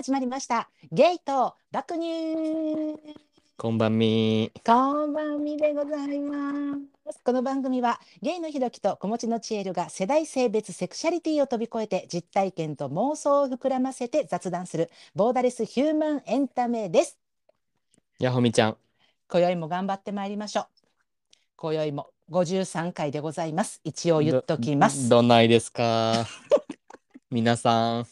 始まりました。ゲイと爆乳。こんばんみこんばんみでございます。この番組はゲイのひろきと子持ちのちえるが世代性別セクシャリティを飛び越えて実体験と妄想を膨らませて雑談するボーダレスヒューマンエンタメです。やほみちゃん今宵も頑張ってまいりましょう。今宵も53回でございます。一応言っときます。どどないですか？皆さん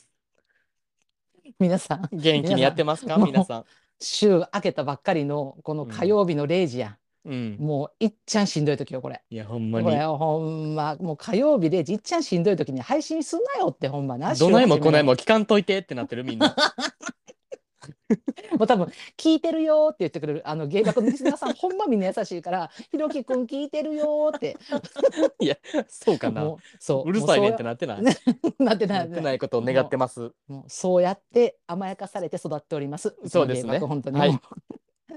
皆さん、元気にやってますか？皆皆さん週明けたばっかりのこの火曜日の0時やん。うんもういっちゃんしんどい時よこれ。いやほんまこれにほんまもう火曜日でいっちゃんしんどい時に配信すんなよってほんまな。どないもこないも。も聞かんといてってなってるみんな もう多分聞いてるよって言ってくれるあの芸学のリスナーさん ほんまみんな優しいからひろきくん聞いてるよって。いやそうかなそううるさいねんってもなってない？なってなないってないことを願ってますもうそうやって甘やかされて育っております。そうですね本当に。はい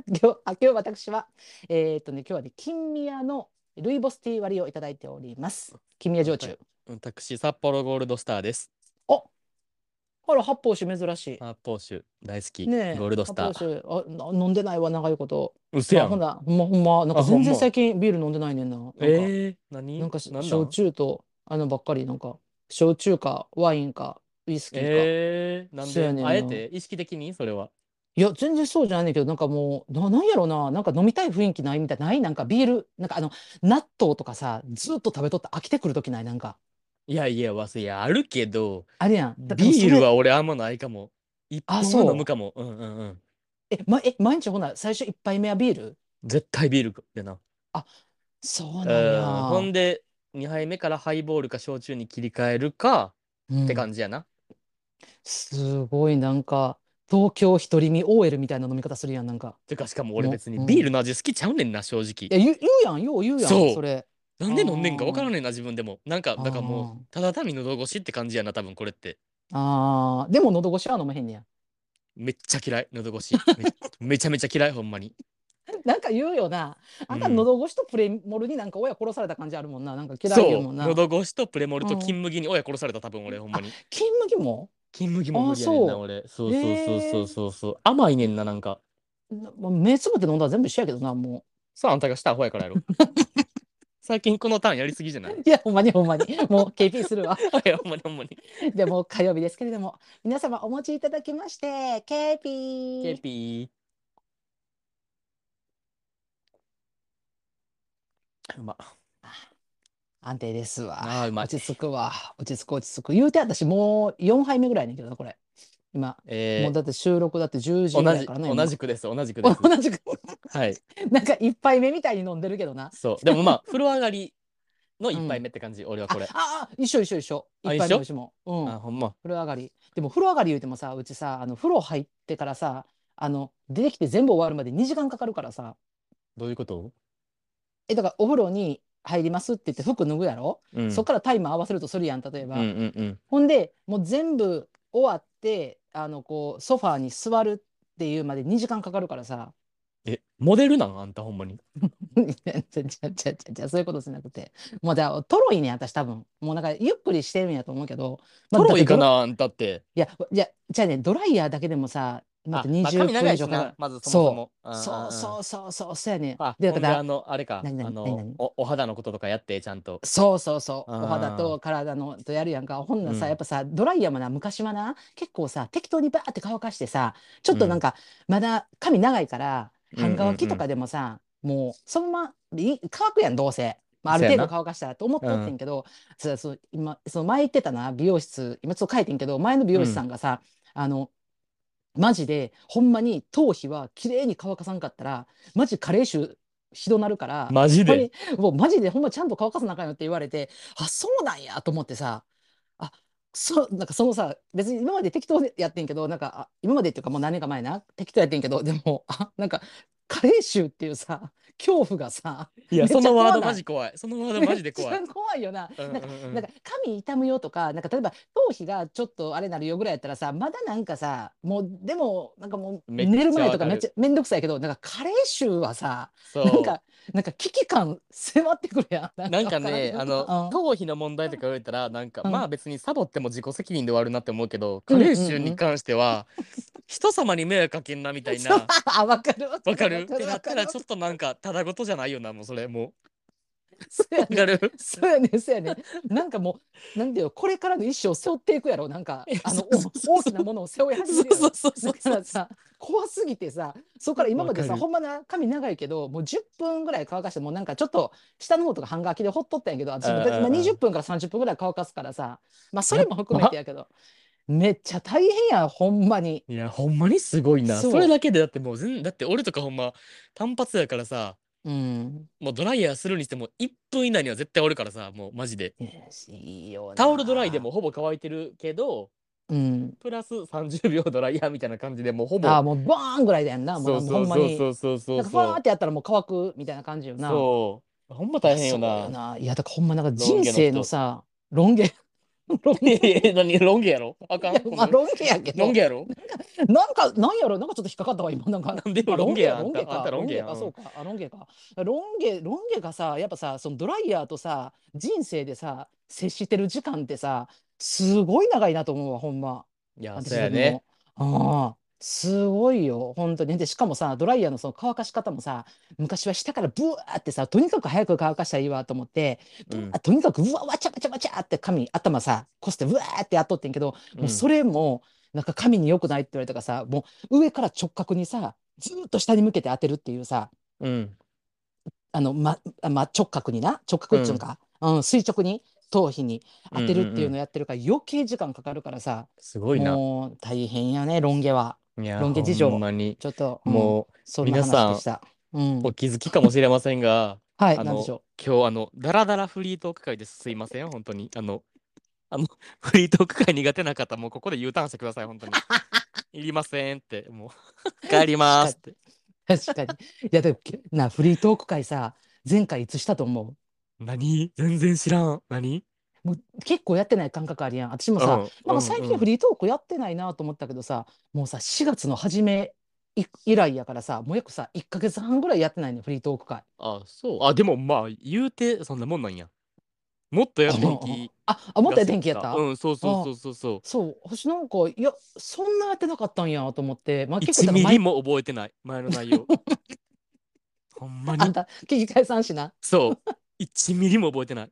今日あ今日私はえーっとね今日はね金宮のルイボスティー割りをいただいております。金宮焼酎。私札幌ゴールドスターですおあら発泡酒珍しい。発泡酒大好き、ねえゴールドスター。発泡酒。あな飲んでないわ長いこと。うせやん。あほんなほんまほんま。なんかあほんま。全然最近ビール飲んでないねんな。なんかえー、何？なんかしなん焼酎とあのばっかりなんか焼酎かワインかウイスキーか。えー、なんそうやねんな。であえて？意識的に？それは。いや全然そうじゃないねんけどなんかもうななんやろな。なんか飲みたい雰囲気ないみたいない？なんかビール？なんかあの納豆とかさずっと食べとって飽きてくる時ない？なんかいやいやわすいやあるけどあれやん。ビールは俺あんまないかも。一本あそうは飲むかも。うんうんうん。えまえ毎日ほな最初一杯目はビール？絶対ビールやな。そううなんや。ん。ほんで、2杯目からハイボールか焼酎に切り替えるかうんって感じやな。すごいなんか東京一人身 OL みたいな飲み方するやんなんか。てかしかも俺も別にうんビールの味好きちゃうねんな、正い直。や言う言うやんよう言うやんそうそれ。なんで飲んでんか分からんねんな、自分でも。なんか、だからもう、ただ単に喉越しって感じやな、多分これって。あーでも喉越しは飲めへんねや。めっちゃ嫌い、喉越し。め めちゃめちゃ嫌い、ほんまに。なんか言うよな。あんたうん喉越しとプレモルになんか親殺された感じあるもんな。なんか嫌いそう、もんな。喉越しとプレモルとうん金麦に親殺された、多分俺、ほんまに。金麦も？金麦も無理やねんな、あそう俺。そうそうそうそうそうそう。甘いねんな、なんか。なもう目つぶって飲んだら全部一緒やけどなもそう、あんたがしたアホやからやろ。最近このターンやりすぎじゃない？う。いやほんまにほんまにもう KP するわ。いや、ほんまに ほんまに。でも火曜日ですけれども皆様お持ちいただきまして KP。ケーピー。うま。安定ですわ。あーうまい落ち着くわ。落ち着く落ち着く。言うて私もう4杯目ぐらいねんけどなこれ。今、えーもうだって収録だって10時ぐらいからね。同じくです、同じくです。今 同じく。はい。なんか1杯目みたいに飲んでるけどな。そう。でもまあ、風呂上がりの一杯目って感じ、俺はこれ。ああ一緒一緒一緒。あ一杯目も。うん。あ、ほんま。風呂上がり。でも風呂上がり言うてもさ、うちさ、あの風呂入ってからさ、あの出てきて全部終わるまで2時間かかるからさ、どういうこと？えだからお風呂に入りますって言って服脱ぐやろ、うん。そっからタイマー合わせるとするやん、例えば。うんうんうん。ほんで、もう全部終わって、あのこうソファーに座るっていうまで2時間かかるからさ。え、モデルなん？あんたほんまに。ちゃちゃちゃちゃちゃそういうことじゃなくて。もうだからトロいねん私多分。もうなんかゆっくりしてるんやと思うけど。まあトロいかなあんたって。いや、じゃじゃあね、ドライヤーだけでもさ、だってあまあ20髪長いし分以上かかる。なまずそもそも。んんんそうそうそうそうそうやねん。あ、でだからあの、あれか、何々あの何々お、お肌のこととかやって、ちゃんと。そうそうそう。お肌と体のとやるやんか。ほんならさ、うんやっぱさ、ドライヤーもな、昔はな、結構さ、適当にバーって乾かしてさ、ちょっとなんか、まだ髪長いから、半乾きとかでもさ、もう、そのままい乾くやん、どうせ。まあ、ある程度乾かしたらと思ってんけど、そうそう今、その前行ってたな、美容室、今ちょっと書いてんけど、前の美容師さんがさ、あの、マジで、ほんまに頭皮は綺麗に乾かさんかったら、マジ加齢臭ひどなるから、マジで？ほんまにもうマジでほんまちゃんと乾かさなあかんよって言われて、あ、そうなんやと思ってさ、あ、そ、なんかそのさ、別に今まで適当でやってんけど、なんか、あ今までっていうかもう何年か前な、適当やってんけど、でも、あ、なんか、加齢臭っていうさ、恐怖がさいや、そのワードマジ怖い。そのワードマジで怖い。怖いよな。うんうんなんかうん。なんか髪痛むよとかなんか例えば頭皮がちょっとあれなるよぐらいやったらさまだなんかさもうでもなんかもう寝る前とかめっちゃめんどくさいけどなんか加齢臭はさ。なんかなんか危機感迫ってくるやん。なんかね、あの、うん。頭皮の問題とか言われたら、なんか、うん。まあ別にサボっても自己責任で終わるなって思うけど、加齢臭に関しては、人様に迷惑かけんなみたいな。あわかる。わわかる？ってなわったら、ちょっとなんか、ただじゃないよな、もうそれ、もそうやう。ね。わかる？そうやねそうやね。なんかもうなんていうのこれからの一生を背負っていくやろ。なんかあのお大きなものを背負い始めるやろ。そうそうそうそう。だからさ怖すぎてさそこから今までわかるさほんまな髪長いけどもう10分ぐらい乾かしてもうなんかちょっと下の方とか半乾きでほっとったんやけど私もうんうんうん。今20分から30分ぐらい乾かすからさまあそれも含めてやけど。めっちゃ大変やほんまに。いや、ほんまにすごいな。そう。それだけでだってもう全、だって俺とかほんま、単発やからさ、うん、もうドライヤーするにしても1分以内には絶対おるからさ、もうマジで。いいよなタオルドライでも、ほぼ乾いてるけど、うん、プラス30秒ドライヤーみたいな感じでもうほぼ。ああもうバーンぐらいだよなもそううそほまにうんそうそうそうそうなんかファーってやったらもう乾くみたいな感じよな。そう。ほんま大変よそうな。ないやだからほんまなんかロン毛の人人生のさロン毛ロンいやいや何ロン毛やろ？あかん？毛まあロン毛やけど。ロン毛やろ？なんかなんやろ？なんかちょっと引っかかったわ今なんかなんでよあロン毛やロン毛あんたあんかたロン毛やかそうか。あロン毛か。ロン毛ロン毛がさやっぱさそのドライヤーとさ人生でさ接してる時間ってさすごい長いなと思うわほんま。いや、私そうやね。ああすごいよ本当に。でしかもさドライヤーのその乾かし方もさ昔は下からブワーってさとにかく早く乾かしたらいいわと思って、うん。あとにかくうわわちゃわちゃわちゃって髪頭さこすってうわーってやっとってんけど、もうそれもなんか髪に良くないって言われたからさもう上から直角にさずーっと下に向けて当てるっていうさうん。あのまあま直角にな？直角っちゅうんか、うん。垂直に？頭皮に当てるっていうのをやってるから余計時間かかるからさ、すごいな。もう大変やねロン毛は。いや、ロン毛事情ほんまに。ちょっと、うんもそんな皆さん話でした。うんう、お気づきかもしれませんが、はい、あのなんでしょ今日、あの、ダラダラフリートーク会です。すいません、本当に。あの、あの、フリートーク会苦手な方、もうここで U ターンしてください、本当に。いりませんって、もう、帰りますって。う。確かに。いや、でも、けな、フリートーク会さ、前回いつしたと思何？全然知らん。何？う。もう結構やってない感覚あるやん。私もさ、うんなんか最近フリートークやってないなと思ったけどさ、もうさ、4月の初めい以来やからさ、もう約さ、1ヶ月半ぐらいやってないね、フリートーク会。あ、そう。あ、でもまあ、言うてそんなもんなんや。もっとやってん気あ、あ、もっとや天気やった？うん、そうそうそうそうそう。そう、私なんか、いや、そんなやってなかったんやと思って、まあ結構1だから毎ミリも覚えてない。前の内容。ほんまに。あんた、聞き返さんしな。そう。1ミリも覚えてない。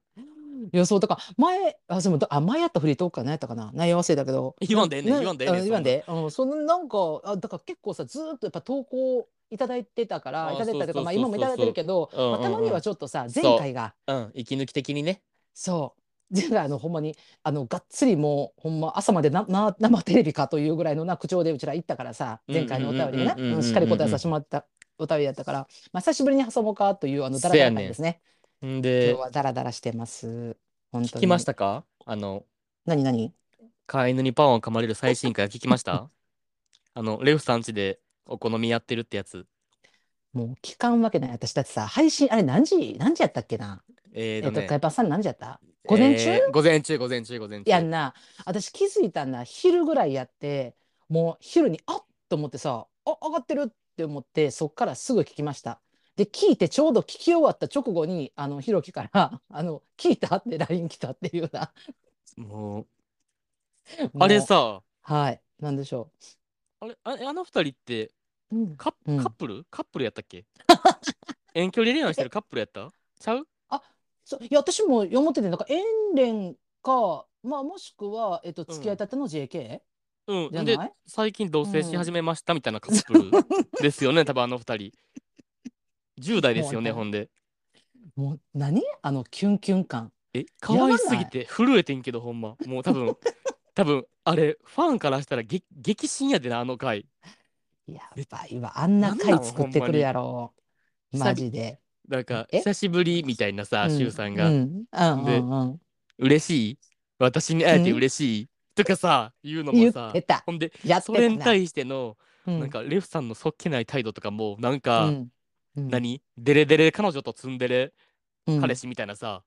いや、そう、だから、前、あ、でも、あ、前やったフリートークか何やったかな、内容忘れたけど。言わんでええねんな言わんでええね言わんで。うん、その、なんか、あ、だから、結構さ、ずーっとやっぱ投稿いただいてたから、あいただいてたとか、まあ、今もいただいてるけど、たまにはちょっとさ、前回が、う。ん、息抜き的にね。そう。前回、あの、ほんまに、あの、がっつりもう、ほんま、朝までな、な、生テレビかというぐらいのな、口調でうちら行ったからさ、前回のお便りがね、しっかり答えさせてもらったお便りだったから、まあ、久しぶりに挟もうかという、あの、ダラダラ会ですね。今んで日、はダラダラしてます。本当に。聞きましたか？あの、何何？飼い犬にパンを噛まれる最新回聞きました？あの、レフさん家でお好みやってるってやつ。もう聞かんわけない。私だってさ、配信、あれ何時、何時やったっけな？えっと、えーとねカイパンさん何時やった？午前中、えー午前中、午前中、午前中。やんな。私気づいたんだ。昼ぐらいやって、もう昼に、あっと思ってさ、あ、上がってるって思って、そっからすぐ聞きました。で、聞いてちょうど聞き終わった直後に、あの、ひろきから、あの、聞いたって LINE 来たっていうな。もう、もあれう、さ、はい、なんでしょあれ、ああの二人ってう。うん。カップ、うん。カップル？カップルやったっけ？遠距離恋愛してるカップルやった？ちゃう？そういや私も思っててなんか遠恋か、まあ、もしくは、えっと、付き合いたての JK、うん。で最近同棲し始めましたみたいなカップルですよね、多分あの二人。10代ですよね、もうほんで。もう何？あのキュンキュン感。え、可愛すぎて震えてんけど、ほんま。もう多分、多分あれ、ファンからしたら激激震やでな、あの回。やばいわ。あんな回作ってくるやろ。ほんまに。マジで。なんか、え？久しぶりみたいなさ、うん。シュウさんが、うん。うんでう嬉しい？私に会えて嬉しい、とかさ、言うのも言さほんで、それに対しての、うん。なんか、レフさんのそっけない態度とかも、なんか、うんうん何？デレデレ彼女とツンデレ？うん彼氏みたいなさ、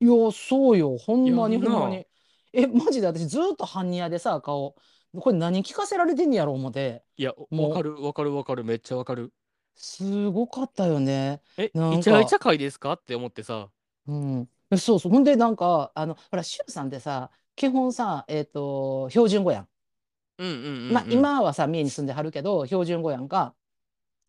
いや、そうよ。ほんまにいやなほんまに。え、マジで？私ずーっと般若でさ、顔。これ何聞かせられてんねやろ思って。いやもうわかるわかるわかるめっちゃわかるすごかったよね。えなんかイチャイチャ会ですか？って思ってさうん。えそうそう。ほんで、なんか、あの、ほら、シュウさんってさ、基本さ、えっと、標準語やん。うんうんうん、うん、まあ、今はさ、三重に住んではるけど、標準語やんか。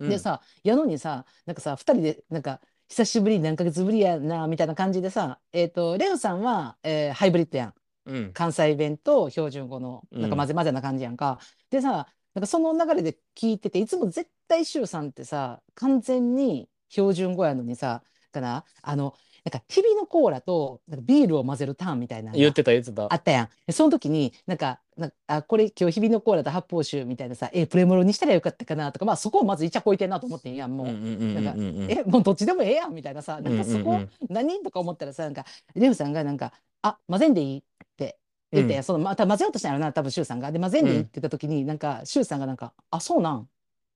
うんでさ、やのにさ、なんかさ、二人で、なんか、久しぶり、何ヶ月ぶりやな、みたいな感じでさ、えっと、レオさんは、えーハイブリッドやん。うん関西弁と標準語のなんかうん混ぜ混ぜな感じやんか。でさなんかその流れで聞いてていつも絶対柊さんってさ完全に標準語やのにさかなあのなんか日々のコーラとなんかビールを混ぜるターンみたいな言ってた言ってたあったやん。でその時になんかなんかあこれ今日日々のコーラと発泡酒みたいなさえプレモルにしたらよかったかなとかまあそこをまずいちゃこいてんなと思ってんやんもう。うんうんうんうんなんかうんうんえもうどっちでもええやんみたいなさなんかそこ、うんうんうん何とか思ったらさなんかレオさんがなんか「あ混ぜんでいい?」って言って、うんそのまた混ぜようとしたんやろな多分シュウさんが。で混ぜんでいいって言った時に、なんかシュウさんがなんか「あそうなん?」って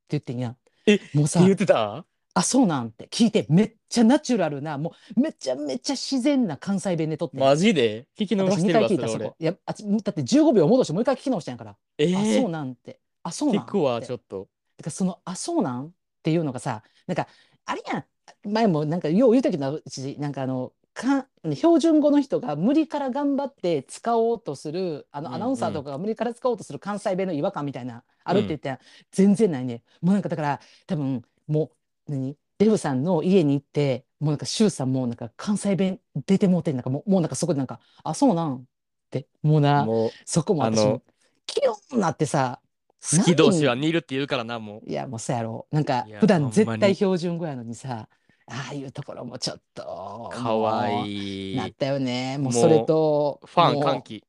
言ってんやん。えもうさ言ってた「あそうなん?」って聞いてめっちゃナチュラルなもうめちゃめちゃ自然な関西弁でとってんマジで？聞き逃私2してる回わそれ俺聞いたそこ。いやあつだって15秒戻してもう一回聞き直したんやから「えあーそうなん?」って「あそうなん?」聞くわちょっとだからその「あそうなん?」っていうのがさなんかあれやん前もなんかよう言うたけどうちなんかあのか標準語の人が無理から頑張って使おうとするあのうんアナウンサーとかが無理から使おうとする関西弁の違和感みたいなあるって言ったら全然ないねもうなんかだから多分もう何？デブさんの家に行ってもうなんか周さんもなんか関西弁出てもうてんなんかもうもうなんかそこでなんか「あそうなん?」ってもうなもうそこも私あのもキヨンなってさ好き同士は似るって言うからなもう。いやもうそうやろ。なんかいや普段ほん絶対標準語やのにさああいうところもちょっとかわもういいなったよね。もうそれとファンもう歓喜い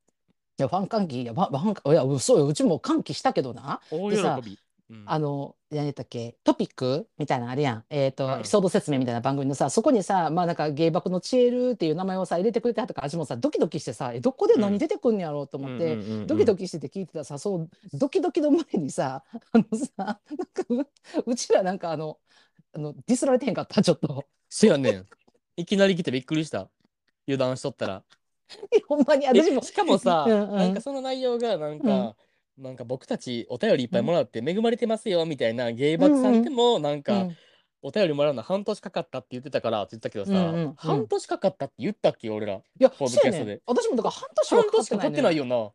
やファン歓喜？いやファンファンいやそうよ。うちも歓喜したけどな。大でさ喜びうん。あの何やったっけ？トピック？みたいなのあれやん。えっ、と、うん。エピソード説明みたいな番組のさそこにさまあなんか芸爆のチエルっていう名前をさ入れてくれたから私もさドキドキしてさえどこで何出てくんのやろうと思って、うんうんうんうん。ドキドキしてて聞いてたらさそうドキドキの前にさ あのさなんかううちらなんかあのあのディスられてへんかった？ちょっと。そやねん。いきなり来てびっくりした。油断しとったら。ほんまにえ私も。しかもさ、うんうん。なんかその内容がなんか、なんか僕たちお便りいっぱいもらって恵まれてますよみたいな芸爆さんでもなんか、うん。お便りもらうの半年かかったって言ってたからって言ったけどさ、うんうんうん。半年かかったって言ったっけ俺らいやポッドそうキャストで。私もだから半年は半年かかってないよよな。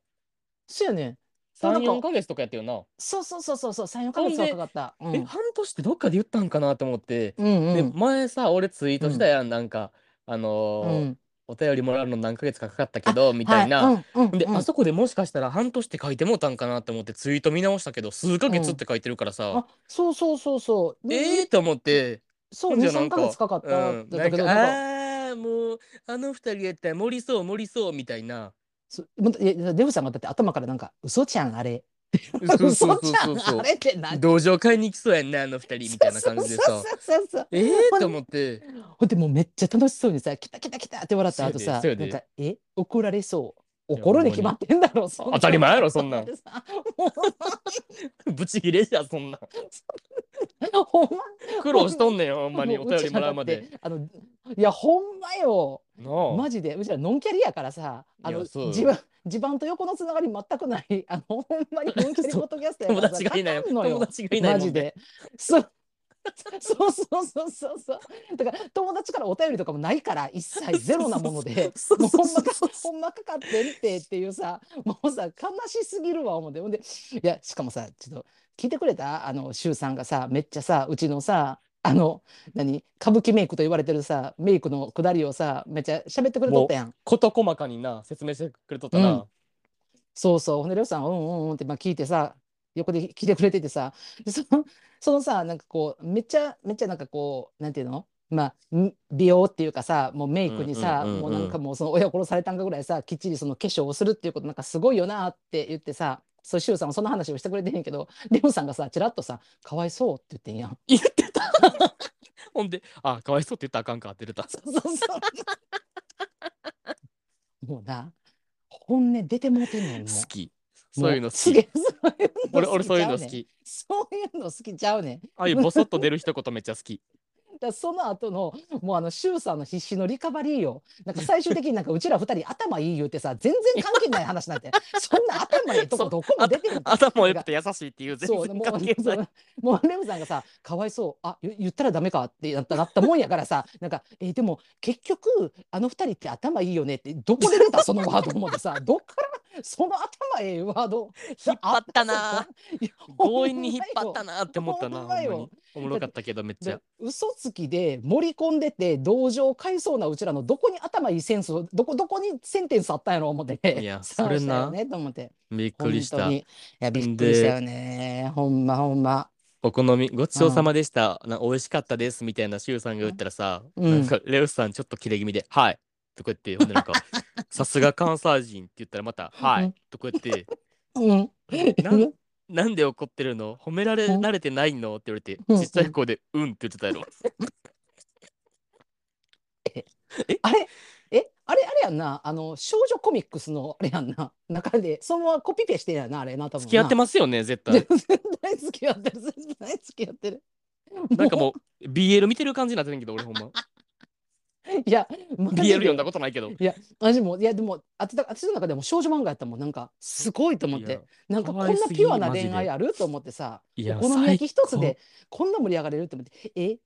そうやね。んそうなんか34ヶ月とかやったよな、そうそうそうそうそう。34ヶ月はかかった。うん。え半年ってどっかで言ったんかなと思って、うんうん。で前さ俺ツイートしたやん、なんかあのーうんお便りもらうの何ヶ月かかかったけどみたいな、はい。うんうんで、うん。あそこでもしかしたら半年って書いてもうたんかなって思ってツイート見直したけど数ヶ月って書いてるからさ、あそうそうそうそう。ええー、と思って。そう23じゃあなんかヶ月かかった。うん、だなんかけどなんか。ああもうあの二人やったら盛りそう盛りそうみたいな。デブさんがだって頭からなんか嘘ちゃんあれ そうそう嘘そうそう。んそうあれって何？道場買いに来そうやんなあの二人みたいな感じでさ。ええー、と思って。ほんでもうめっちゃ楽しそうにさ「来た来た来た」って笑った後さなんか「え？怒られそう。怒るに決まってんだろそんな当たり前やろそんなん。で さも ブチギレじゃんそんなう ほんま苦労しとんねんよほんまにもお便りもらうまで。あのいやほんまよ。マジで。うちらノンキャリやからさあのいやそう。よ地盤地盤と横のつながり全くない。あのほんまにノンキャリポッドキャストや友からさ達がいない友達がいないマジで。そうそうそうそうそう。だから友達からお便りとかもないから一切ゼロなもので もうほんまかほんまかかってんってっていうさもうさ悲しすぎるわ思って。ほんでいやしかもさちょっと聞いてくれた？あの周さんがさめっちゃさうちのさあの何？歌舞伎メイクと言われてるさメイクのくだりをさめっちゃ喋ってくれとったやん。事細かにな説明してくれとったな、うん。そうそう。ほんでりょうさんうんうんうんってまあ聞いてさ横で聞いてくれててさ。でそのそのさなんかこうめっちゃめっちゃなんかこうなんていうの？まあん美容っていうかさもうメイクにさ、もうなんかもうその親殺されたんかぐらいさきっちりその化粧をするっていうことなんかすごいよなって言ってさそうシュウさんもそんな話をしてくれてへんけどレオさんがさちらっとさ「かわいそう」って言ってんやん。言ってた。ほんであかわいそうって言ったらあかんかって出た。そうそうそう。もうな本音出てもうてんねん好きそういうの好き。俺俺そういうの好き。そういうの好きちゃうねん。ああいうボソッと出る一言めっちゃ好きだその後のもうあの周さんの必死のリカバリーよ。なんか最終的になんかうちら二人頭いい言うてさ全然関係ない話なんて。そんな頭いいとこどこも出てる頭良くて優しいっていう全然関係うない。もうレムさんがさかわいそう。あ言言ったらダメかってなったなったもんやからさなんかえーでも結局あの二人って頭いいよねってどこで出たそのワード思ってさ どっからその頭ええワード。引っ張ったな。強引に引っ張ったなって思ったなおもろかったけどめっちゃ。で嘘つきで盛り込んでて同情買いそうなうちらのどこに頭いいセンスをどこどこにセンテンスあったんやろ思って。いや それな。ね。と思って。びっくりした。本当に。いやびっくりしたよね。ほんまほんま。お好みごちそうさまでした。な美味しかったですみたいなシュウさんが言ったらさ、うん。なんかレオスさんちょっと切れ気味で「はい」とか言ってほんでなんか「さすが関西人」って言ったらまた「はうんい」とか言って。うん。なん「なんで怒ってるの？褒められうん慣れてないの?」って言われてうんちっちゃい声で「うん」って言ってたやろ。あれ？え？あれあれやんな。あの少女コミックスのあれやんな。中でそのままコピペしてんやなあれな多分付き合ってまますよね絶す絶対 対付き合ってる絶対付き合ってる。なんかもう BL 見てる感じになってんけど俺ほんま いや BL 読んだことないけど。いや私もいやでもあ私私の中でも少女漫画やったもん。なんかすごいと思って。なんかこんなピュアな恋愛ある？と思ってさ。お好み焼き一つ最でこんな盛り上がれると思って。え？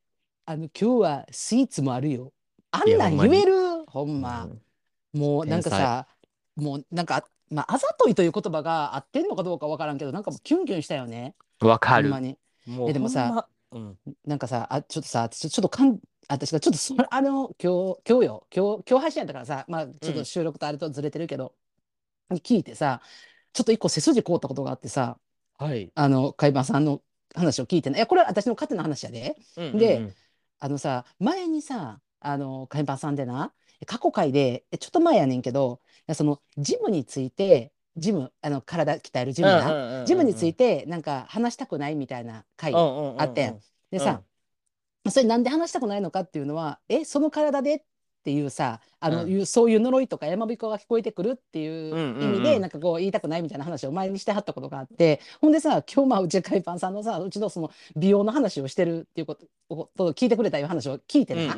あの今日はスイーツもあるよ。あんなん言える？ほ高んま。うん。もうなんかさもうなんかまああざといという言葉が合ってんのかどうかわからんけどなんかキュンキュンしたよね。わかる。ほんまに。もうえでもさうん。なんかさあちょっとさちょちょっとかん私がちょっとそれあの今日今日よ。今日今日配信やったからさまあちょっと収録とあれとずれてるけど、聞いてさちょっと一個背筋凍ったことがあってさはい。あの海馬さんの話を聞いてね。いやこれは私の勝手な話やで。であのさ前にさあの海馬さんでな過去回でえちょっと前やねんけどそのジムについてジムあの体鍛えるジムな、ジムについててなんか話したくないみたいな回あったやん。でさ、それなんで話したくないのかっていうのはえその体でっていうさあの、うん。いうそういう呪いとか山彦が聞こえてくるっていううんうん意味で、なんかこう言いたくないみたいな話を前にしてはったことがあってほんでさ今日まあうち海パンさんのさうちのその美容の話をしてるっていうことを聞いてくれたいう話を聞いてな、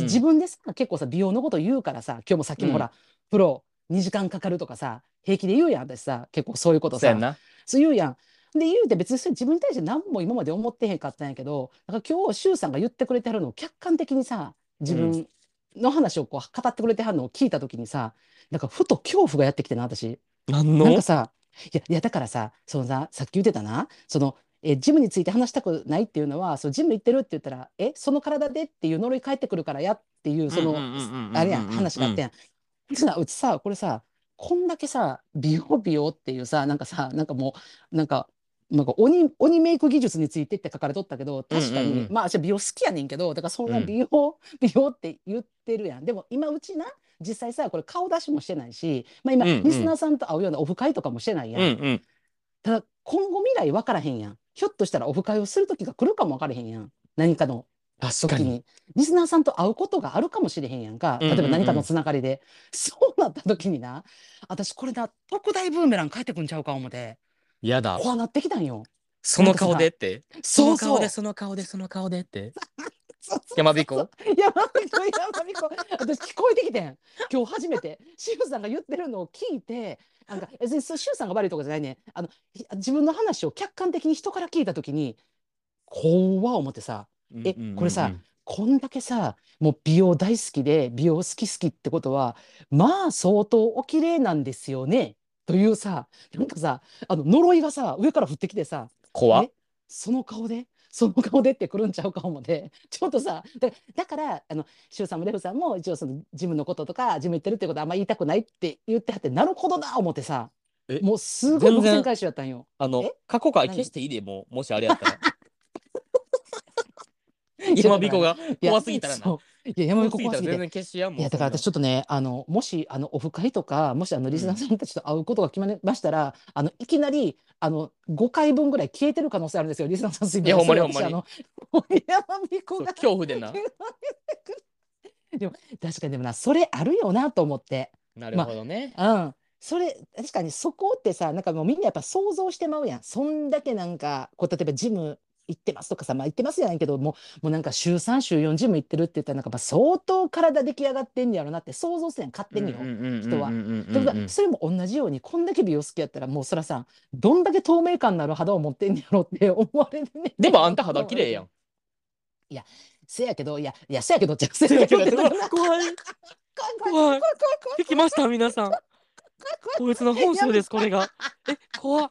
自分でさ結構さ美容のこと言うからさ今日もさっきもほら、プロ2時間かかるとかさ平気で言うやん私さ結構そういうことさそうやんなそう言うやん。で言うて別にそれ自分に対して何も今まで思ってへんかったんやけどなんか今日周さんが言ってくれてはるのを客観的にさ自分の話をこう語ってくれてはるのを聞いた時にさなんかふと恐怖がやってきてな私。なんの？なんかさいやいやだからさそのささっき言ってたなそのえジムについて話したくないっていうのはそうジム行ってるって言ったらえその体でっていう呪い返ってくるからやっていうそのうんうんうんうんうんあれやん話があってん。うちさうちさこれさこんだけさ美容美容っていうさなんかさなんかもうなんかなんか鬼鬼メイク技術についてって書かれとったけど確かに、うんうんうん。まあ私美容好きやねんけどだからそんなうん。美容、美容って言ってるやん。でも今うちな実際さこれ顔出しもしてないし、まあ、今、うんうん。リスナーさんと会うようなオフ会とかもしてないやん、うんうん。ただ今後未来分からへんやん。ひょっとしたらオフ会をする時が来るかも分からへんやん。何かの確かに。時にリスナーさんと会うことがあるかもしれへんやんか。例えば何かのつながりで、そうなった時にな私これな特大ブーメラン帰ってくんちゃうか思って。やだ。こうなってきたんよ。その顔でって？そそう。そうの顔でその顔でその顔でって？そうそう山彦？山彦山彦。私聞こえてきてん。今日初めて。シュウさんが言ってるのを聞いてなんか別にそうシュウさんが悪いとかじゃないね。あのひ自分の話を客観的に人から聞いた時に怖っ思ってさえこれさこんだけさもう美容大好きで美容好き好きってことはまあ相当お綺麗なんですよねというさなんかさあの呪いがさ上から降ってきてさ怖っ。えその顔でその顔でってくるんちゃうか思ってちょっとさだだからあのシュウさんもレフさんも一応そのジムのこととかジム行ってるってことはあんま言いたくないって言ってはってなるほどな思ってさ。えもうすごい線回収やったんよ。あのえ？過去回何？消していいでもうもしあれやったら 山彦が怖すぎたらな。いや山彦怖すぎて。全然消しやんもいやだから私ちょっとねあのもしあのオフ会とかもしあのリスナーさんたちと会うことが決まりましたら、あのいきなりあの5回分ぐらい消えてる可能性あるんですよ。リスナーさんすいません。いやほんまにほんまに。私あの山彦が恐怖でな。でも確かにでもなそれあるよなと思って。なるほどね。うん。それ確かにそこってさなんかもうみんなやっぱ想像してまうやん。そんだけなんかこう例えばジム行ってますとかさ、まあ行ってますやないけど、もう、もうなんか週3、週4ジム行ってるって言ったら、なんかまあ相当体出来上がってんやろなって想像するやん、勝手によ。人はだかそれも同じようにこんだけ美容好きやったらもうそらさんどんだけ透明感のある肌を持ってんやろって思われるねでもあんた肌綺麗やん。せやけどいやいやせやけどじゃせやけど怖い怖い怖い怖い怖い怖い聞きました皆さん。こいつの本性ですこれが。え怖っ。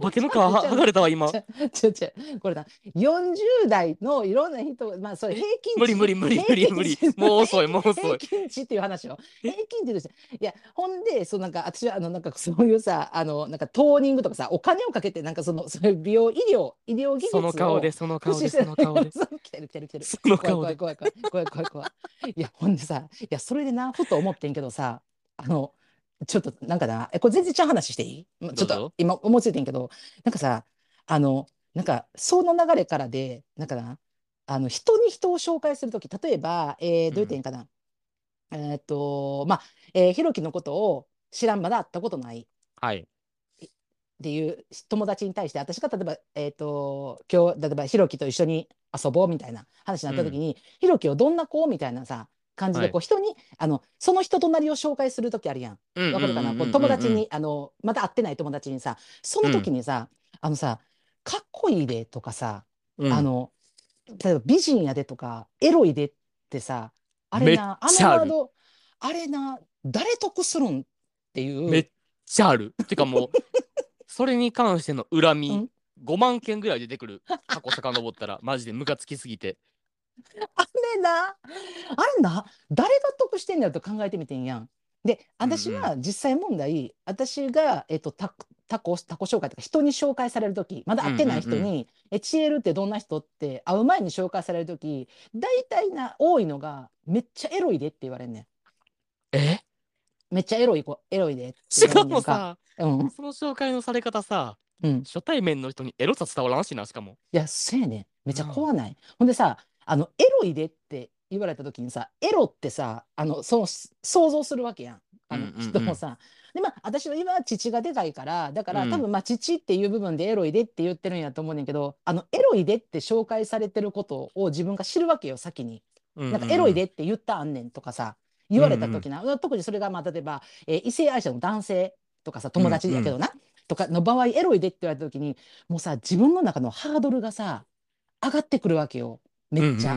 化けの皮は剥がれたわ今。ちょちょこれな40代のいろんな人まあそれ平均値無理無理無理無理無理もう遅いもう遅い平均値っていう話を平均値ですいやほんでそうなんか私はあのなんかそういうさあのなんかトーニングとかさお金をかけてなんかそのそういう美容医療医療技術をその顔でその顔でその顔で来てる来てる来てるその顔で。怖い怖い怖い怖い怖い怖い怖いいやほんでさいやそれでなふと思ってんけどさあのちょっとなんかなえこれ全然ちゃう話していい？まちょっと今思いついてんけどなんかさあのなんかその流れからでなんかなあの人に人を紹介するとき例えば、えーどう言っていいんかな、えーっとまあ、えーひろきのことを知らんまだ会ったことない。はい。っていう友達に対して私が例えば、えー、と今日例えばひろきと一緒に遊ぼうみたいな話になった時に、ひろきをどんな子？みたいなさ感じではいこう人に、あのその人となりを紹介する時あるやん。わかるかな？こう友達にあのまだ会ってない友達にさその時にさ、あのさかっこいいでとかさ、うん、あの例えば美人やでとかエロいでってさあれなあのワードあれな誰得するんっていう。めっちゃある。てかもう それに関しての恨みうん5万件ぐらい出てくる。過去遡ったらマジでムカつきすぎて。あ れな、あれな、誰が得してんだよと考えてみてんやん。で、私うんは実際問題、私が、えっと、タタコ、タコ紹介とか人に紹介されるとき、まだ会ってない人に、うんうんえ、チエルってどんな人って会う前に紹介されるとき、大体な、多いのが、めっちゃエロいでって言われんねん。え？めっちゃエロい子、エロいでしか。もさ、うん、その紹介のされ方さ、うん。初対面の人にエロさ伝わらんしな、しかも。いや、せやねん。めっちゃ怖ない。ほんでさ、あの、エロいでって言われた時にさ、エロってさ、あの、その、想像するわけやん。あのうんうんうん人もさ。で、まあ、私は今、父がでかいから、だから、うん多分、まあ、父っていう部分でエロいでって言ってるんやと思うねんけど、あの、エロいでって紹介されてることを自分が知るわけよ、先に。ななんか、エロいでって言ったあんねんとかさ、言われた時な、特にそれが、まあ、例えば、えー異性愛者の男性とかさ、友達やけどな、とかの場合、エロいでって言われた時に、もうさ、自分の中のハードルがさ、上がってくるわけよ。めっちゃ。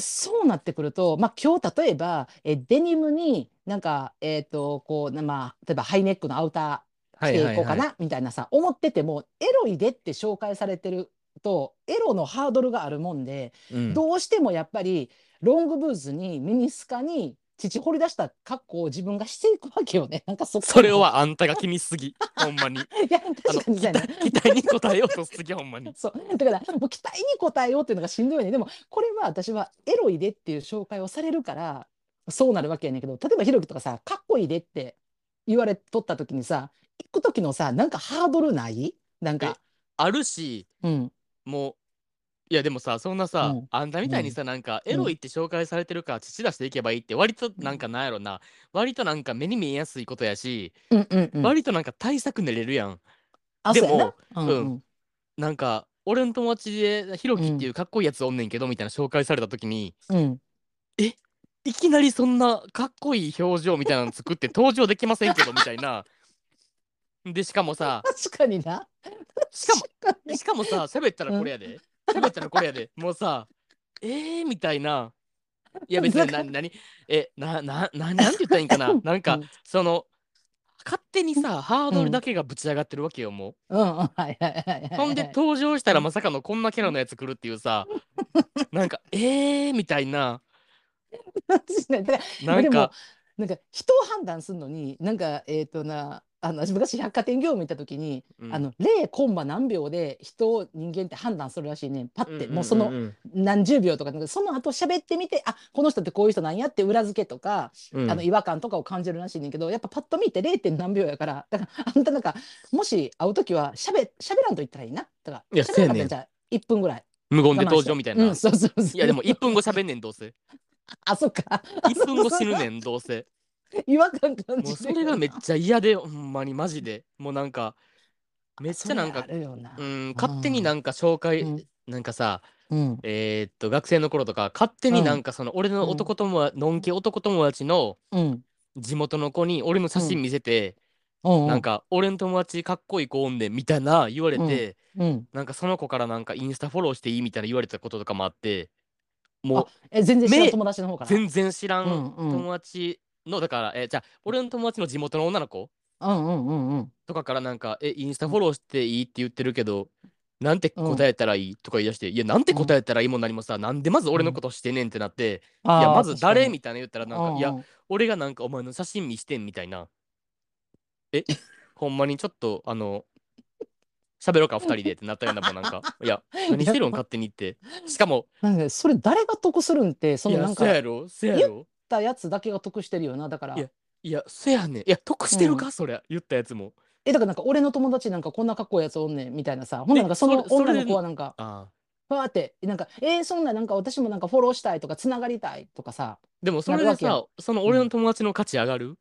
そうなってくると、まあ、今日例えばえデニムになんか、えー、とこうなまあ、例えばハイネックのアウター着ていこうかな、みたいなさ思っててもエロいでって紹介されてるとエロのハードルがあるもんで、うん。どうしてもやっぱりロングブーツにミニスカに父掘り出した格好を自分がしていくわけよね。なんかそこそれはあんたが気 にしすぎ。ほんまに。いやあの確かに期そうやな待期待に応えようとしすぎ、ほんまに。そうだからもう期待に応えようっていうのがしんどいねでもこれは私はエロいでっていう紹介をされるからそうなるわけやねんけど例えばひろきとかさかっこいいでって言われとった時にさ行く時のさなんかハードルない？なんかあるし、うんもう、いやでもさ、そんなさ、うん。あんたみたいにさ、なんかエロいって紹介されてるから父出していけばいいって、割となんかなんやろな、割となんか目に見えやすいことやし、うんうんうん。割となんか対策練れるやん。あでもそうやな。うんううん。なんか、俺の友達でヒロキっていうかっこいいやつおんねんけど、みたいな紹介された時に、うん。いきなりそんなかっこいい表情みたいなの作って登場できませんけど、みたいな。で、しかもさ、確かにな。しかも確かに。しかもさ、喋ったらこれやで。喋ったらこれやで。もうさ、えーみたいな。いや別にな、なに、え、な、な、な、なんて言ったらいいんかな？なんか、うんその、勝手にさ、ハードルだけがぶち上がってるわけよ、もう。ん。うん。はいはいはいほんで、登場したらまさかのこんなキャラのやつ来るっていうさ、なんか、えーみたいな。なんかなんか人を判断するのになんかえっ、となあの私昔百貨店業務行った時に、うん。あの0コンマ何秒で人を人間って判断するらしいね。パッて、もうその何十秒とかその後喋ってみてあこの人ってこういう人なんやって裏付けとか、うん。あの違和感とかを感じるらしいねんけどやっぱパッと見て 0. 何秒やから だからあんたなんかもし会う時はしゃべしゃべらんと言ったらいいな。だからいや喋らんかったせやねんらじゃあ1分ぐらい。無言で登場みたいな。うん、そうそうそう。いやでも1分後喋んねん、どうせ。あそっか。1分後死ぬねん、どうせ。違和感感じてもうそれがめっちゃ嫌で、ほんまにマジで。もうなんか、めっちゃなんかうん勝手になんか紹介、うん。なんかさうん。えーっと学生の頃とか勝手になんかその俺の男友達、のんけ男友達のうん。地元の子に俺の写真見せて、うん。なんか俺の友達かっこいい子おんでみたいな言われて、うん。なんかその子からなんかインスタフォローしていいみたいな言われたこととかもあってもうえ全然知らん目友達の方から。全然知らんうんうん。友達のだからえじゃあ俺の友達の地元の女の子？うんうんうんうん。とかからなんか「えインスタフォローしていい?」って言ってるけど、なんて答えたらいいとか言い出して「いやなんて答えたらいいも何もさ、なんでまず俺のことしてんねん」ってなって「あーいやまず誰?」確みたいな言ったらかなんか「いや俺がなんかお前の写真見してん」みたいな「え ほんまにちょっとあの喋ろうか二人で」ってなったようなもんなんか「いや何してるん？勝手に」って。しかもなんかそれ誰が得するんって「いやそのなんか言っそやろそやろたやつだけが得してるよなだから。いやいやそやねん。いや得してるか、そりゃ言ったやつも。えだからなんか俺の友達なんかこんなかっこいいやつおんねんみたいなさ。ほんなんかそのそれそれ女の子はなんかわーってなんかえー、そんななんか私もなんかフォローしたいとかつながりたいとかさ。でもそれでさその俺の友達の価値上がる、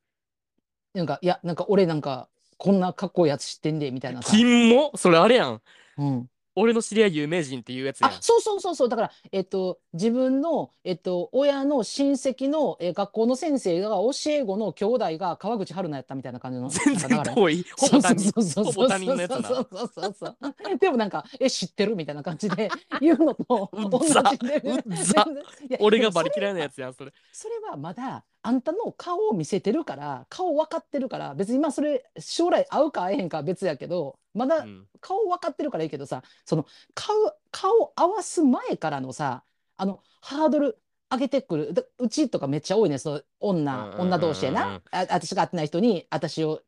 なんかいやなんか俺なんかこんなかっこいいやつ知ってんでみたいなさ、金もそれあれやん。うん、俺の知り合い有名人っていうやつやん。あそうそうそうそう。だからえっと自分のえっと親の親戚の、え学校の先生が教え子の兄弟が川口春奈やったみたいな感じの。全然遠い。ほぼ他人。そうそうそうそう。ほぼ他人のやつな。そうそうそうそうでもなんかえ知ってるみたいな感じで 言うのと同じざレベルうっざ。全然。いや俺がバリ嫌いなやつやんそれ。それはまだあんたの顔を見せてるから顔分かってるから別にまあそれ将来会うか会えへんかは別やけどまだうん。顔分かってるからいいけどさその顔顔合わす前からのさあのハードル上げてくる。だうちとかめっちゃ多いねその女、うんうんうんうん女同士やな。あ私が会ってない人に私を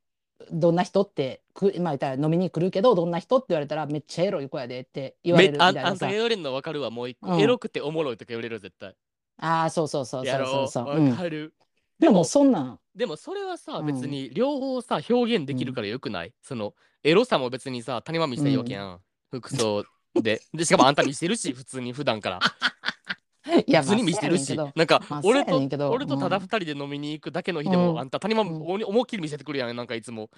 どんな人ってくまあ言ったら飲みに来るけどどんな人って言われたらめっちゃエロい子やでって言われるみたいなさ。あんたが言われるの分かるわもう一個、うん。エロくておもろいとか言われる絶対ああそうそうそうそうそうやろそう。う、う。ん分かる、でもでもそんなん。でもそれはさうん。別に両方さ表現できるからよくない、そのエロさも別にさ谷間見していいわけやん、服装で。でしかもあんた見してるし普通に普段から。いや普通に見してるし、まあなんかまあ俺とそうやねんけど。俺とただうん。二人で飲みに行くだけの日でも、うん。あんた谷間うん。思いっきり見せてくるやんなんかいつも。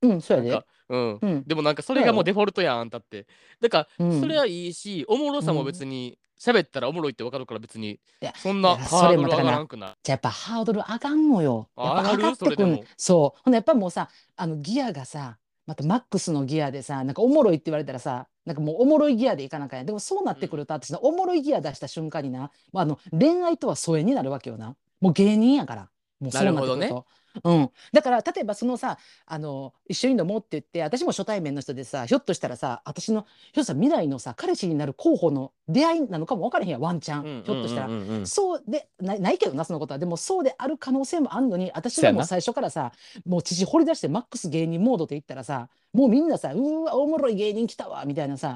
うんそうやで。なんかうん、うん。でもなんかそれがもうデフォルトやんあんたって。だからうん。それはいいし、おもろさも別に喋ったらおもろいって分かるから別にそんなハードル上がらんくないじゃあやっぱハードル上がんのよ。やっぱあ上がってくんそう。ほんでやっぱもうさ、あのギアがさ、またマックスのギアでさ、なんかおもろいって言われたらさ、なんかもうおもろいギアでいかなあかんやん。でもそうなってくると、私のおもろいギア出した瞬間にな、まあ、あの恋愛とは疎遠になるわけよな。もう芸人やから。もうそうなってくると。うん、だから例えばそのさあの一緒に飲もうって言って私も初対面の人でさひょっとしたらさ私のひょっとしたら未来のさ彼氏になる候補の出会いなのかも分からへんやんワンチャん。ひょっとしたら。そうでないないけどなそのことは。でもそうである可能性もあんのに私はもう最初からさもう父掘り出してマックス芸人モードで言ったらさもうみんなさうーわおもろい芸人来たわみたいなさ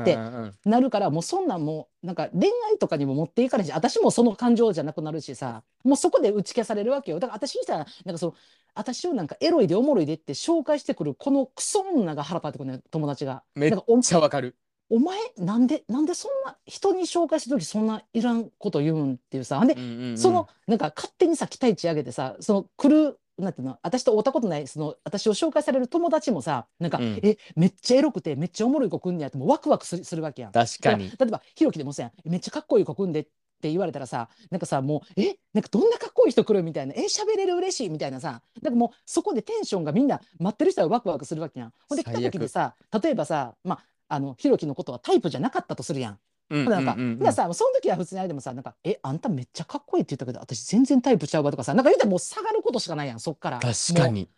ってなるからもうそんなんもうなんか恋愛とかにも持っていかないし私もその感情じゃなくなるしさもうそこで打ち消されるわけよ。だから私にしたらなんかその私をなんかエロいでおもろいでって紹介してくるこのクソ女が腹立ってくるね友達が。めっちゃわかる。お前なんでなんでそんな人に紹介する時そんないらんこと言うんっていうさ。でうんうんうん。そのなんか勝手にさ期待値上げてさその来るなんていうの私と会ったことないその私を紹介される友達もさなんか、うん。えめっちゃエロくてめっちゃおもろい子来んねやってもうワクワクするするわけやん。確かに。例えばひろきでもさめっちゃかっこいい子来んでって言われたらさなんかさもうえなんかどんなかっこいい人来るみたいなえ喋れる嬉しいみたいなさなんかもうそこでテンションがみんな待ってる人はワクワクするわけやん。ほんで来た時にさ例えばさまああのひろきのことはタイプじゃなかったとするやん。うんなんか、うんうんうんだからさ、その時は普通にあれでもさ、なんか、え、あんためっちゃかっこいいって言ったけど、私全然タイプちゃうわとかさ、なんか言うたらもう下がることしかないやん、そっから。確か。に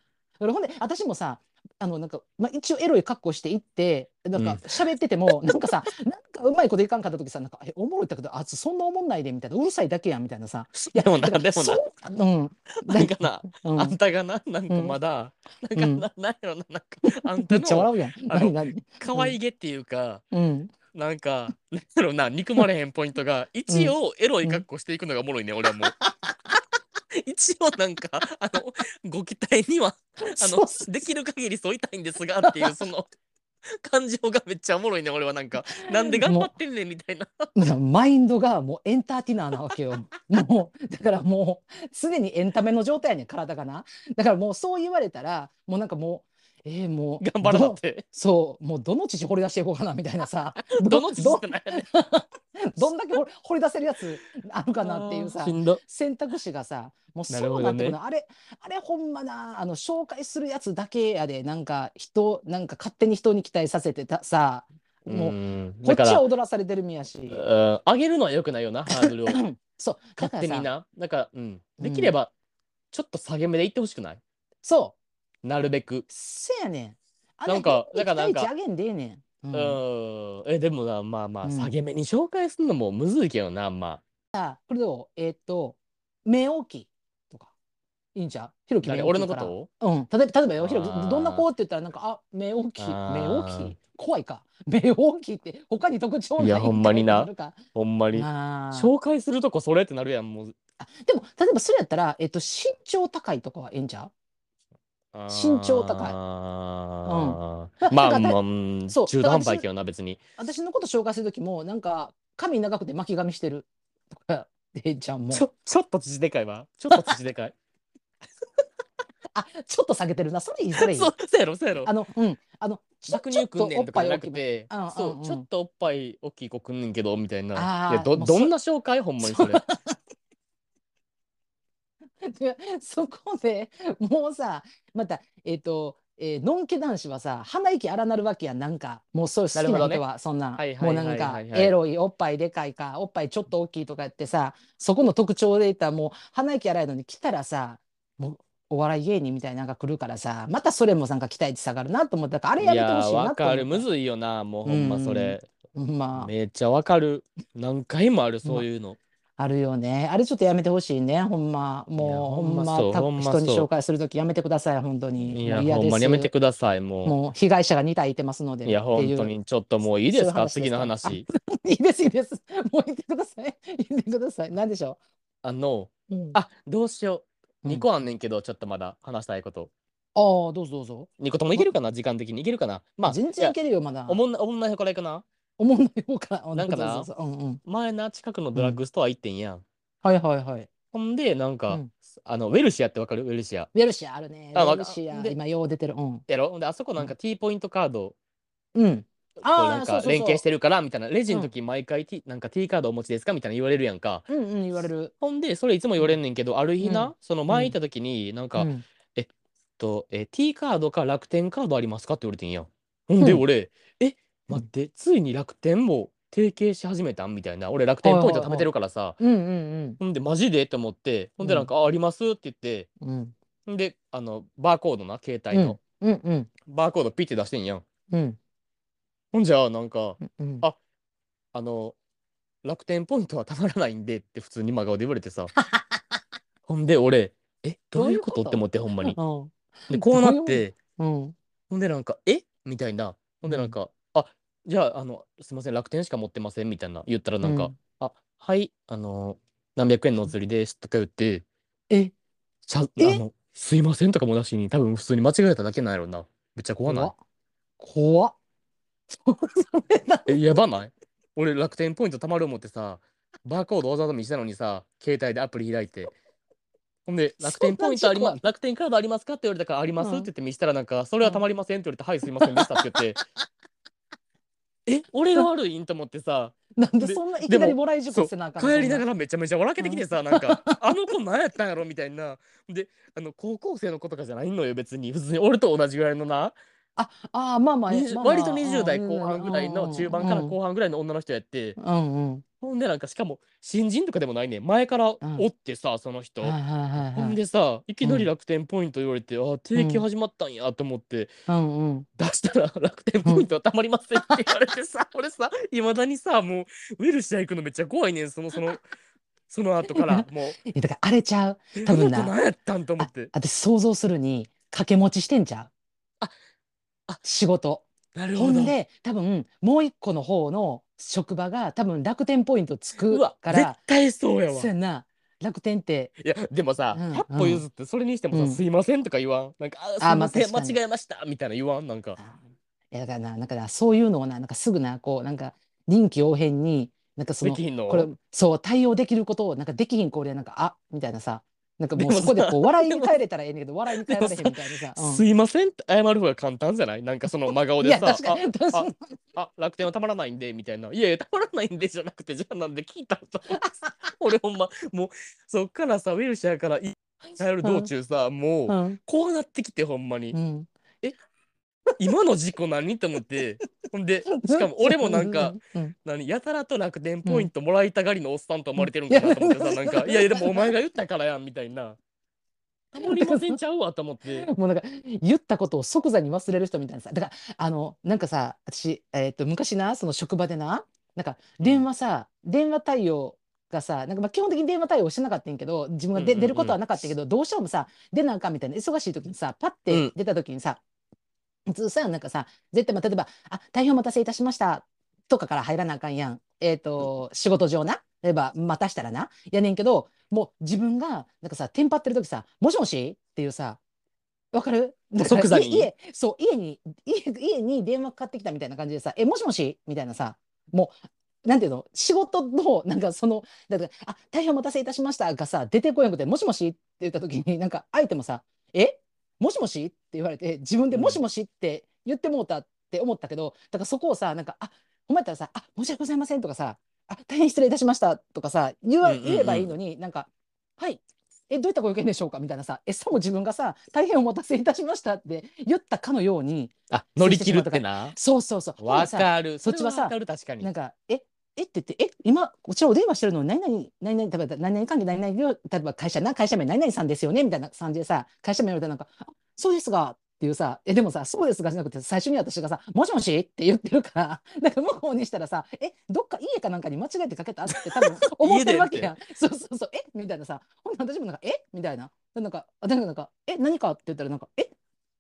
ほんで、私もさ、あの、なんか、まあ、一応エロい格好して行って、なんかうん喋ってても、なんかさ、なんかうまいこといかんかった時さ、なんか、え、おもろいってけど、あそんなおもんないで、みたいな、うるさいだけやん、みたいなさ。いや、でもなだからでもなそう、うん。なんかな、うんあんたがな、なんかうんまだ、うんなんかな、なんやろな、なんか、あんためっちゃの笑うやん。あの何何？可愛げっていうか、うん。なんか、なんやろな、憎まれへんポイントが、一応エロい格好していくのがおもろいね、俺はもう。一応なんか、あの、ご期待には、あのできる限り添いたいんですがっていう、その、感情がめっちゃおもろいね、俺はなんか、なんで頑張ってんねんみたいな。マインドがもうエンターテイナーなわけよ。もうだからもう常にエンタメの状態やねん体がな。だからもうそう言われたらもうなんかもうえー、もう 頑張らなどって。そうもうどの父掘り出していこうかなみたいなさ。どの父ってなんやね。ん どんだけ掘掘り出せるやつあるかなっていうさ。選択肢がさもうそうなってくるの、あれあれほんまなあの紹介するやつだけやでなんか人なんか勝手に人に期待させてたさもう、ん。こっちは踊らされてる身やし、うん上げるのは良くないよな、ハードルを。そう。勝手にな。なんか、うん。できれば、ちょっと下げ目でいってほしくない？そうなるべく。せやねん。あなんかだからなんか期待値上げんでええねん、ううん。ん。え、でもな、まあまあ、うん。下げ目に紹介するのもむずいけどな、まあ。これどう？えーっと目大きいとか。いいんちゃう？ひろき俺のこと？うん、例えば例えばよ、ひろきあー。どんな子って言ったら、なんか、あ、目大き。い、あー。目大き？い、怖いか、目大きいって、他に特徴ないいやほんまにな。ほんまに。あー。紹介するとこそれってなるやん、もう。あでも、例えばそれやったら、えっと、身長高いとかはええんちゃう？身長高いあうんーまあ、まあ、うんそう中途半端やけどな、別に。私のこと紹介するときも、なんか、髪長くて巻き髪してるとか、ええちゃんもち。ょ、ちょっと土でかいわ。ちょっと土でかい。あ、ちょっと下げてるな、それいい、それいい。そう、やろ、そうやろあ。の、うん、あの、ちょ搾乳くんねんとかじゃなくてうんうんうん、そう、ちょっとおっぱい大きい子くんねんけど、みたいな。いや、ど、どんな紹介？ほんまにそれ。そこでもうさまたえっ、と、えーのんけ男子はさ鼻息荒なるわけやんなんかもうそういう好きな人はそんなんはいはいはいもうなんかエロいおっぱいでかいかおっぱいちょっと大きいとか言ってさそこの特徴でいったらもう鼻息荒いのに来たらさもうお笑い芸人みたいなのが来るからさまたそれもなんか期待値下がるなと思ったからあれいやめてやー、ほしいなとかる。むずいよな、もうほんまそれ。まあめっちゃわかる。何回もある、そういうの。あるよね。あれちょっとやめてほしいね。ほんま。もうほほんまんまたそうほんま人に紹介するときやめてください。本当に。いや、もう嫌です。ほんまにやめてください、ももう被害者が2体いてますので。う。いや、本当に、ちょっともういいですか、そういう話ですか？次の話。いいですいいです。もう言ってください。言ってください。何でしょあの、う、うん、あ、どうしよう。うん。2個あんねんけど、ちょっとまだ。話したいこと。あーどうぞどうぞ。2個ともいけるかな、時間的に。いけるかな？まあ、全然いけるよまだ。おもんな、おもんない方からいくな。思んない方から なんかな？そうそうそううんうん。前な、近くのドラッグストア行ってんやん。はいはいはい。ほんで、なんか、うん。あの、ウェルシアってわかる？ウェルシア。ウェルシアあるね。ウあわェルシアで今よう出てる。うん。やろ？ほんで、あそこなんか T ポイントカード、うん。あーなんかそうそうそう。連携してるからみたいな、レジの時毎回 T、なんか T カードお持ちですかみたいな言われるやんか。うんうん言われる。ほんで、それいつも言われんねんけど、ある日な、うん。その前行った時に、なんか、うん。と、えー T カードか楽天カードありますかって言われてんやん。ほんで、うん俺、え、待って、ついに楽天も提携し始めたんみたいな。俺、楽天ポイント貯めてるからさ。うんうんほんで、マジでって思って、ほんで、なんか、あ、ありますって言って、うん。で、あの、バーコードな、携帯の、うんうん。バーコードピッて出してんやん。うん。ほんじゃ、なんか、うんああの、楽天ポイントはたまらないんでって普通に真顔で言われてさ。ほんで、俺、え、どういうこと？どういうこと？って思って、ほんまに。うん。で、こうなって、うん。ほんでなんか、え？みたいな。ほんでなんか、あ、じゃあ、あの、すいません、楽天しか持ってませんみたいな言ったらなんか、うん。あ、はい、あの、何百円のお釣りですとか言って、え？ちゃ、あえの、すいませんとかもなしに、多分普通に間違えただけなんやろな。めっちゃ怖ない？怖っ。怖っ。それな え、やばない？俺、楽天ポイント貯まる思ってさ、バーコードわざわざ見せたのにさ、携帯でアプリ開いて。ほんで、楽天ポイントありまそんな事故楽天カードありますかって言われたから、ありますうんって言って見せたら、なんか、それはたまりませんって言われて、はい、すいませんでしたって言って、え、俺が悪いんと思ってさ、なんでそんないきなりもらい事故せなあかんの？帰りながららめちゃめちゃ笑けてきてさ、なんか、あの子何やったんやろ？みたいな。で、あの、高校生の子とかじゃないのよ、別に。普通に俺と同じぐらいのな。ああまあまあ20まあまあ割と20代後半ぐらいの中盤から後半ぐらいの女の人やって、うんうんほんでなんかしかも新人とかでもないね前からおってさ、その人、ほんはいでさいきなりうん楽天ポイント言われて、あ定期始まったんやと思って、うんうん。出したら 楽天ポイントはたまりませんって言われてさ、俺さいまだにさもうウェルシア行くのめっちゃ怖いねん。そのそのその後から。もう。だからあれちゃう？え多分な。何やったんと思あって。私想像するに掛け持ちしてんちゃう？ああ。仕事なるほど。ほんで多分もう一個の方の職場が多分楽天ポイントつうくから。対そうやわ。そうやんな。楽天って。いやでもさ、うん100歩譲ってそれにしてもさ、うん。すいませんとか言わん？なんかあすいあまません、あ確かに。間違えましたみたいな言わん？なんか。あいやだからななんかなそういうのをななんかすぐなこうなんか臨機応変になんかそのできひんの？これそう対応できることをなんかできひん子俺はなんかあみたいなさなんかもうそこでこうさ笑いに帰れたらええねんけど笑いに帰られへんみたいなさ、うん。すいませんって謝る方が簡単じゃない？なんかその真顔いやでさ確かに確かに。ああ楽天はたまらないんでみたいな。いやいやたまらないんでじゃなくてじゃあなんで聞いたの？と思ってさ俺ほんまもうそっからさウェルシャーからい帰る道中さ、もう、うん。こうなってきてほんまに、うん今の事故何と思って。ほんでしかも俺もなんか、うん何やたらと楽天ポイントもらいたがりのおっさんと思われてるんかなと思ってさ、うんなんかいやいやでもお前が言ったからやんみたいな。たまりませんちゃうわと思って。もうなんか言ったことを即座に忘れる人みたいなさ。だからあのなんかさ私、えー、と昔なその職場でななんか電話さ、電話対応がさなんかまあ基本的に電話対応してなかったんやけど自分がで、うんうんうん出ることはなかったけどどうしてもさ出なあかんみたいな忙しい時にさパッうん。て出た時にさ、普通さなんかさ絶対まあ例えば「あ大変お待たせいたしました」とかから入らなあかんやん。えっ、と、仕事上な例えば待たしたらなやねんけどもう自分がなんかさテンパってる時さ「もしもし?」っていうさわかる？即座に？い家そう家に家家に電話かかってきたみたいな感じでさ「えもしもし?」みたいなさもうなんていうの？仕事のなんかそのだから「あ大変お待たせいたしました」がさ出てこなくて「もしもし?」って言った時になんか相手もさ「え？もしもし?」って言われて自分で「うんもしもし?」って言ってもうたって思ったけどだからそこをさなんか「あほんまやったらさ「あ申し訳ございません」とかさ「あ大変失礼いたしました」とかさ言わうんうんうん言えばいいのになんか「はいえどういったご用件でしょうか?」みたいなさえさも自分がさ「大変お待たせいたしました」って言ったかのようにあ乗り切るってなそうそうそうわかるそっちはされわかる確かになんか、え、えって言って、え、今、こちらお電話してるの、何々、何々、例えば、何々関係、何々業、例えば会社な、会社名、何々さんですよね、みたいな感じでさ、会社名言われたらなんか、あそうですが、っていうさ、え、でもさ、そうですがじゃなくて、最初に私がさ、もしもしって言ってるから、なんか向こうにしたらさ、え、どっか家かなんかに間違えてかけたって多分 思ってるわけやん。そうそうそう、えみたいなさ、ほんなら私もなんか、えみたいな。でなんか、あでなんか、え、何かって言ったら、なんか、え、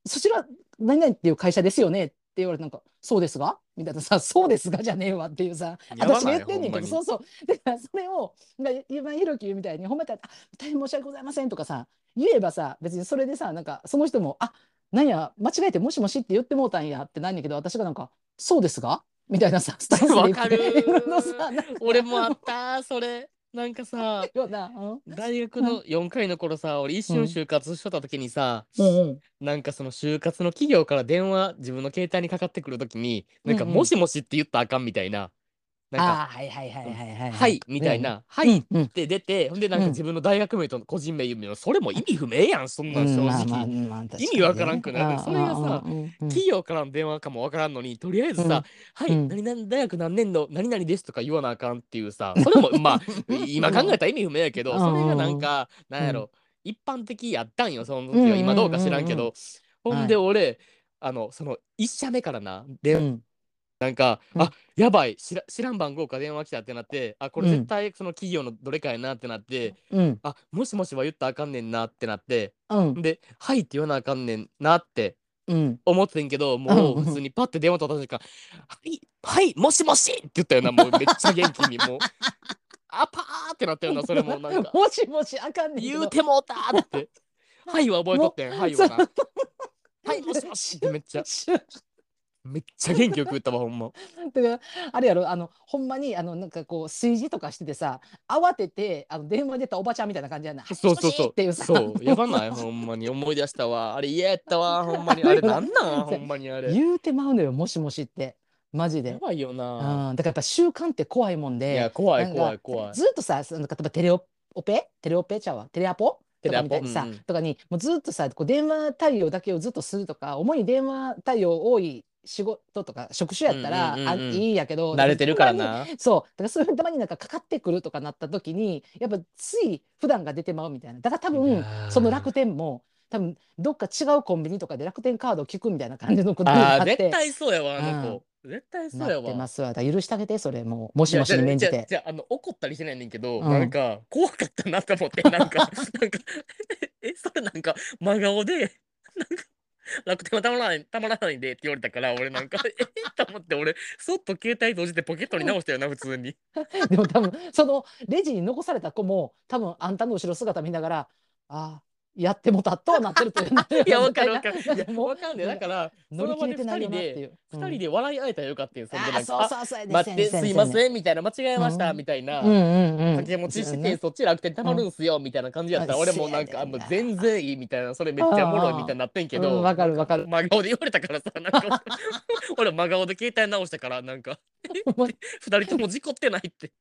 そちら、何々っていう会社ですよねって言われて、なんか、そうですが？みたいなさ、そうですがじゃねえわっていうさ、私が言ってんねんけど、そうそう。だからそれを、が今ひろきみたいに褒めたら、あ大変申し訳ございませんとかさ、言えばさ、別にそれでさ、なんかその人も、あなんや、間違えてもしもしって言ってもうたんやってなんやけど、私がなんか、そうですが？みたいなさ、スタンスで 俺もあったそれなんかさ大学の4回の頃さ俺一瞬就活しとった時にさ、うんうん。なんかその就活の企業から電話自分の携帯にかかってくる時になんかうんうん。もしもしって言ったらあかんみたいな、なんかああ、はいはいはいはいはい。はいみたいな、ね。はいって出てほんでなんかうん。自分の大学名と個人名言うのそれも意味不明やんそんなん正直、意味わからんくなる。それがさ企業からの電話かもわからんのにとりあえずさ「うん。はい、うん。何々大学何年の何々です」とか言わなあかんっていうさそれもまあ 今考えたら意味不明やけどうん。それがなんかなんやろ一般的やったんよその時は。今どうか知らんけど。ほんで俺あのその1社目からなでうんなんか、うん。あやばい知ら知らん番号か電話来たってなってあこれうん。絶対その企業のどれかやなってなって、うん。あもしもしは言ったらあかんねんなってなってうん。で「はい」って言わなあかんねんなってうん。思ってんけどもう普通にパッて電話取った瞬間「はいはいもしもし!」って言ったよなもうめっちゃ元気にもう。あパーってなったよなそれもなんか。もしもしあかんねん言うてもうたーって「はい」は覚えとってん「はい」はな「はいもしもし!」ってめっちゃ めっちゃ元気よく言ったわほんま。だからあれやろあのほんまにあのなんかこう炊事とかしててさ慌ててあの電話に出たおばちゃんみたいな感じやな。そうそうそう。っていうさ。そうやばないほんまに。思い出したわ。あれ嫌やったわほんまに。あれなんなん ほんまにあれ。言うてまうのよもしもしって。マジやで。ばいよな。うん、だからやっぱ習慣って怖いもんでいや怖い怖い怖い。ずっとさその例えばテレオペ？テレオペちゃうわ。テレアポ？とテレアポ？かみたいにさ、うんうん。とかにもうずっとさこう電話対応だけをずっとするとか主に電話対応多い仕事とか職種やったら、うんうんうんうん。あいいんやけど慣れてるからな。にそう。だからそういうたまになんかかかってくるとかなった時にやっぱつい普段が出てまうみたいな。だから多い分その楽天も多分どっか違うコンビニとかで楽天カードを聞くみたいな感じのことにあなってー絶対そうやわあの子。絶対そうやわ。なってますわ。だ許してあげてそれ。もうもしもしに免じて。じゃあの怒ったりしてないねんけど、うん。なんか怖かったなと思ってなんかなんか えそれなんか真顔でなんか 楽天はたまらないたまらないんでって言われたから俺なんか えと思って俺そっと携帯閉じてポケットに直したよな普通に。でも多分そのレジに残された子も多分あんたの後ろ姿見ながらあやってもたっとはなってるといういや、わかるわかる。いや、もうわかんね。だから、乗り切れてないよなってでいう。二人で笑い合えたらよかったよ。そんなん待って、すいまんせん、みたいな、間違えました、うん。みたいな。掛け持ちして、そっち楽天たまるんすよ、みたいな感じやったら、あ俺もなんか、もう全然いいみたいな、それめっちゃおもろいみたいになってんけど、うんわかるわかる。真顔で言われたからさ、なんか、俺真顔で携帯直したから、なんか、二人とも事故ってないって。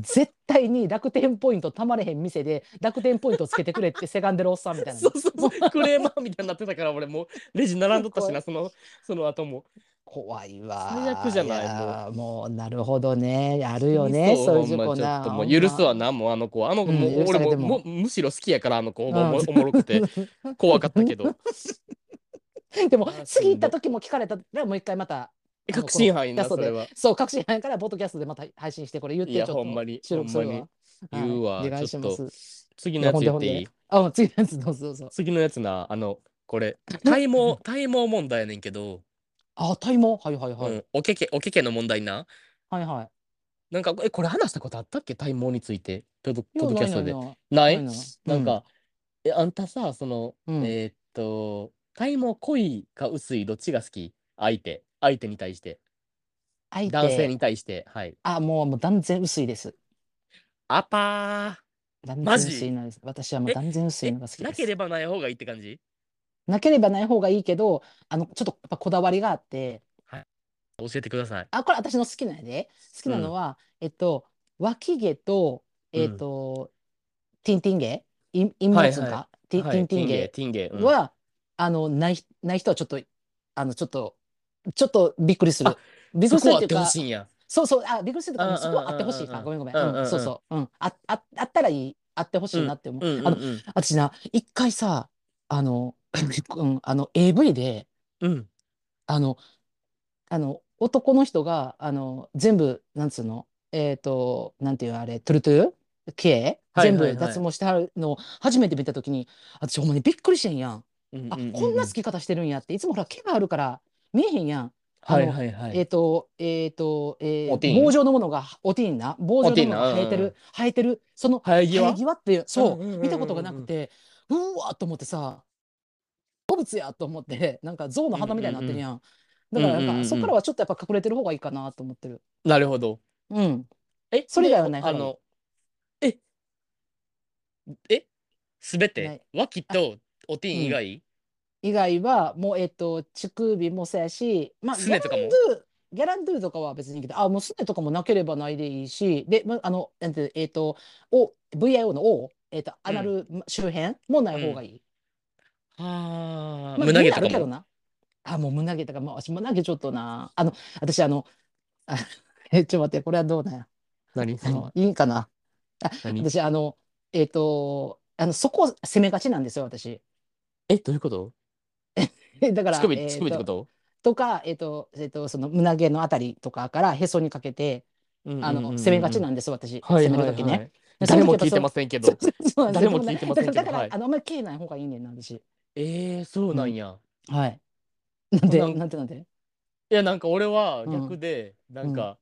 絶対に楽天ポイントたまれへん店で楽天ポイントつけてくれってせがんでるおっさんみたいな。そうそうそう、クレーマーみたいになってたから、俺もうレジ並んどったしな、その、その後も。怖いわ。最悪じゃないやもう。なるほどね。あるよねそそういう事故な。っともう許すわな、もうあの子は。あの子、うんもう俺も。ももむしろ好きやから、あの子、おうん。もおもろくて、怖かったけど。でも次行った時も聞かれたらもう一回また確信犯やな、それは。そう確信犯やからポッドキャストでまた配信してこれ言ってちょっとほんまに収録するわ。言うわはい。お願いしちょっと。ます次のやつ言っていい？あ次のやつどうぞどうぞ。次のやつな、あの、これ、体毛、体毛問題やねんけど、あ体毛？はいはいはい、うん、おけけ、おけけの問題な。はいはい。なんか、え、これ話したことあったっけ？体毛について、ポッドキャストで。ないなんか、え、あんたさ、その、うん。えーっと、体毛濃いか薄い、どっちが好き？相手。相手に対して。相手。男性に対して。はい。あもうもう断然薄いです。あぱ断然薄いのです。私はもう断然薄いのが好きです。なければない方がいいって感じ？なければない方がいいけどあのちょっとやっぱこだわりがあって。教えてください。あこれ私の好きなんやで好きなのは、えっと脇毛とえっと、ティンティン毛？インインモツはい。か、ティはいティンティン毛ティンゲ。ティンゲ。うん。は、あのないない人はちょっとあのちょっとちょっとびっくりする。あびっくりするっていうかほしいんや。そうそうあびっくりするとかうんそこはあってほしいか。ごめんごめん、うんそうそう、うん、あああったらいい。あってほしいなって思う、あの。私な一回さあの、うん、あの AV でうん。あのあの男の人があの全部なんつうのえっ、となんていうあれトゥルトゥ毛全部脱毛してはるのを初めて見た時に私ほんまにびっくりしてんやん。あこんな好き方してるんやっていつもほら毛があるから見えへんやん。あはいのはいはい。えっ、と、えっ、と、えー棒状のものが、おティーンな、棒状のものが生えてる、生えてる、その生え際？際って、そう。うんうんうんうん、見たことがなくて、うわーと思ってさ、動物やと思って、なんか象の鼻みたいになってるやん。だから、なんか、うんうんうんうん。そこからはちょっとやっぱ隠れてる方がいいかなと思ってる。なるほど。うん。え、それ以外はでないあの、え、え、すべなてい。脇とおティーン以外？以外は、もう、えっ、と、乳首もそうやし、まあ、すねとかも？ギャランドゥ、とかは別にいいけど、あ、もうすねとかもなければないでいいし、で、まあの、なんてえっ、と、お、VIO の O、えっ、と、アナル周辺もない方がいい。はあ、まあ、胸毛とかも？胸あるけどな。あ、もう胸毛とか、まあ、私胸毛ちょっとな。あの、私、あの、あえ、ちょっと待って、これはどうなんや。何？あのいいかな？何？私、あの、えっ、と、あの、そこを攻めがちなんですよ、私。え、どういうこと？だから、乳首、えー乳首ってこと？とか、えっ、と、えっ、と、その胸毛のあたりとかからへそにかけて、あの、攻めがちなんです、私。はい攻めるときね。誰も聞いてませんけど。誰も聞いてませんけどだから、あの、あんまり毛ない方がいいねんな、私。えー、そうなんや。はい。なんで、なんてなんでいや、なんか俺はうん逆で、なんか、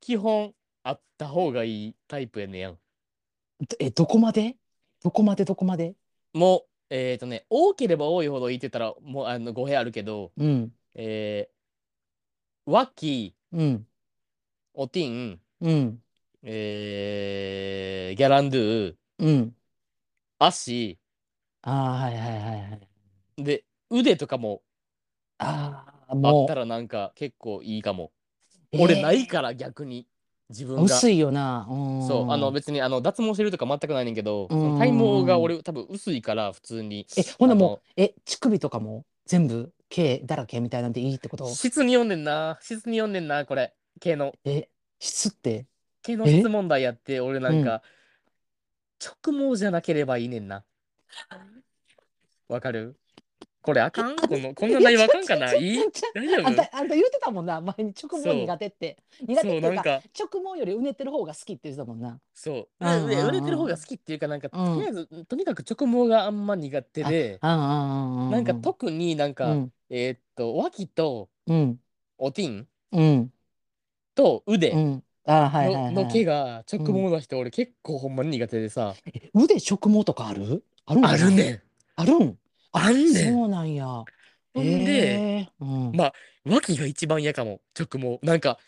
基本あった方がいいタイプやねんやん。どえ、どこまで？どこまで？どこまで？もう、えっ、とね、多ければ多いほどいいって言ったら、もうあの語弊あるけど、うん。えー、脇、うん。おティン、うん。えー、ギャランドゥ、うん。足、ああ、はいはいはいはい。で、腕とかもああ、あ。ったらなんか結構いいかも。えー俺ないから逆に、自分が。薄いよな。うんそう、あの別にあの脱毛してるとか全くないねんけど、体毛が俺多分薄いから普通に。え、ほんなもう、え、乳首とかも？全部？毛だらけみたいなんでいいってこと？質に読んでんな。質に読んでんな、これ。毛の。え、質って？毛の質問題やって、俺なんか、直毛じゃなければいいねんな。わかる？これあかんこのこんな内容あかんかな？いい大丈夫？あんた、あんた言ってたもんな、前に直毛苦手って。苦手っていうか、直毛よりうねってる方が好きって言ってたもんな。そう。うんうんうん。で売れてる方が好きっていうか、なんか、うん。とりあえず、とにかく直毛があんま苦手で。なんか特になんか、うん、えーっと、脇とうん、おティンうん、と腕の,、うん。あはいはいはい。の毛が直毛な人、俺結構ほんまに苦手でさ、え腕直毛とかある？あるんあるね。ん。あるん？あんねん。そうなんや。ほんで、へー。うん。まあ、脇が一番嫌かも、直毛。なんか、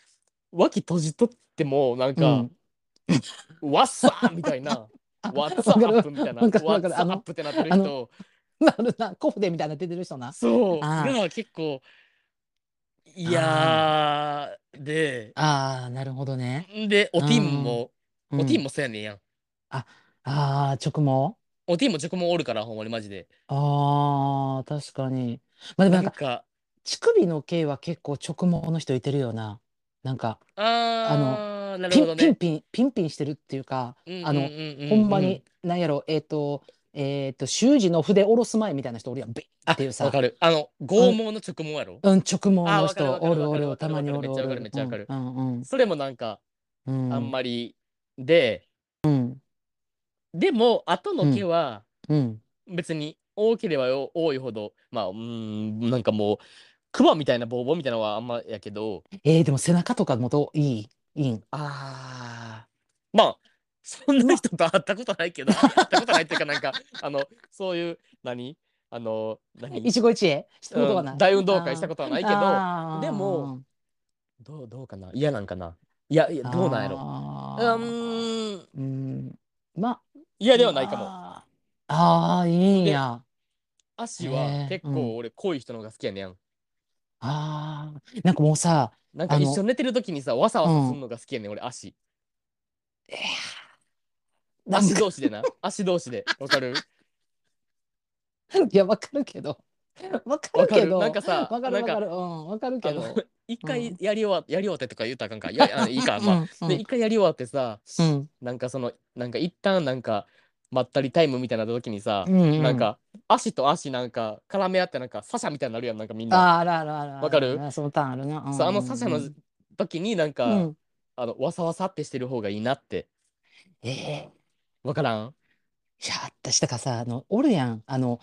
脇閉じとっても、なんか、うん。わっさーみたいな、あワッツアわかるップみたいな、わかるワッわかる。あアップってなってるあの人、なるな、コフデみたいな出てる人な。そう、あー。が結構、いやーで、ああ、なるほどね。で、おティンも、うん。おティンもそうやねんやん。ああ、直毛おティンも直毛おるから、ほんまにマジで。ああ、確かに。まあでもななんんか、か、乳首の毛は結構直毛の人いてるよな。なんか、あー、なるピンほどね。ピンピン、ピンピンしてるっていうか、あの、ほんまに、なんやろ、えっと、えっと、習字の筆下ろす前みたいな人おるやん、ビあンっていうさわ。かる。あの、剛毛の直毛やろ。うん、直毛あの人わかるわかおるおる、わかるわかるたまにおるおる。めっちゃわかるめっちゃわかるうんうんそれもなんか、うん。あんまり、で、うん。でも、後の毛は、うん。別に多ければよ多いほど、まあ、うーん、なんかもう、クマみたいなボーボーみたいなのはあんまやけど、えー、でも背中とかもどう？いい？いいん？あー、まあ、そんな人と会ったことないけど、会ったことないっていうか、なんか、あの、そういう、何？あの、何？一期一会？したことがない。うん大運動会したことはないけど。あー。でも、どう、どうかな？嫌なんかな？いや、いや、どうなんやろ？うあー。ーん、うん。まあ、嫌ではないかも。あーあー、いいんや。足へはーうん結構俺、濃い人の方が好きやねん。ああ、なんかもうさ、なんか一緒に寝てる時にさ、わさわさするのが好きやねん、俺、足。なんか足同士でな。足同士で。わかる？いや、わかるけど。わかるるけど。なんかさ、わかるわかる。うん、わかるけど。一回やり終わやり終わってとか言ったらあかんか。いや、いいか、まあ。うんで、一回やり終わってさ、うん。なんかその、なんか一旦なんか、まったりタイムみたいな時にさ、なんか、足と足なんか絡め合ってなんか、サシャみたいになるやん、なんかみんな。あーあらあらあら。わかる？そのターンあるな。あのサシャの時になんか、うん。あの、わさわさってしてる方がいいなって。ええわからん？いや、私だからさ、あの、おるやん。あの、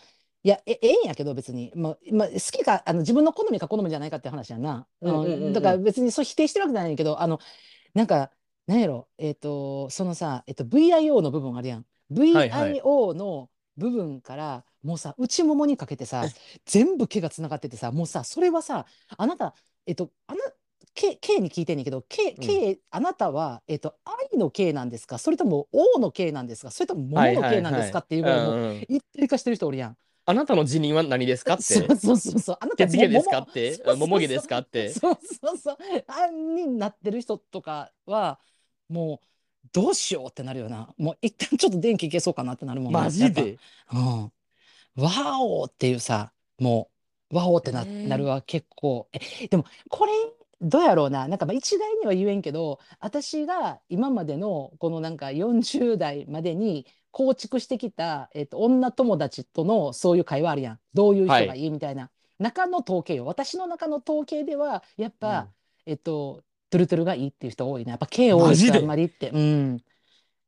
いや、え、ええんやけど、別に。まあ、まあ、好きか、あの、自分の好みか好みじゃないかって話やんな。うんうんうんうん。だから別にそう否定してるわけじゃないけど、あの、なんか、なんやろ、えっと、そのさ、えっと、VIO の部分あるやん。はいはい VIO の部分から、もうさ、内ももにかけてさ、全部毛がつながっててさ、もうさ、それはさ、あなた、えっと、あな、K, K に聞いてんねんけど、K, K、あなたは、えっと、愛の K なんですか？それとも O の K なんですか？それとも桃の K なんですか？っていうぐらい、もううんうん。一体化してる人おるやん。あなたの辞任は何ですか？って。そうそうそうそう。あなた血毛ですか？もって。桃。毛ですか？って。そうそうそう。あんになってる人とかは、もう、どうしようってなるよな。もう一旦ちょっと電気消そうかなってなるもんなマジで？ぱ。うん。ワオっていうさ、もう、ワオってな,、えー。なるは結構。え、でも、これ、どうやろうな。なんかまあ一概には言えんけど、私が今までのこのなんか40代までに構築してきた、えっと、女友達とのそういう会話あるやん。どういう人がいいみたいな。中の統計よ。私の中の統計では、やっぱ、うんえっと、トゥルトゥルがいいっていう人多いな。やっぱ K 多い人あんまりって、うん、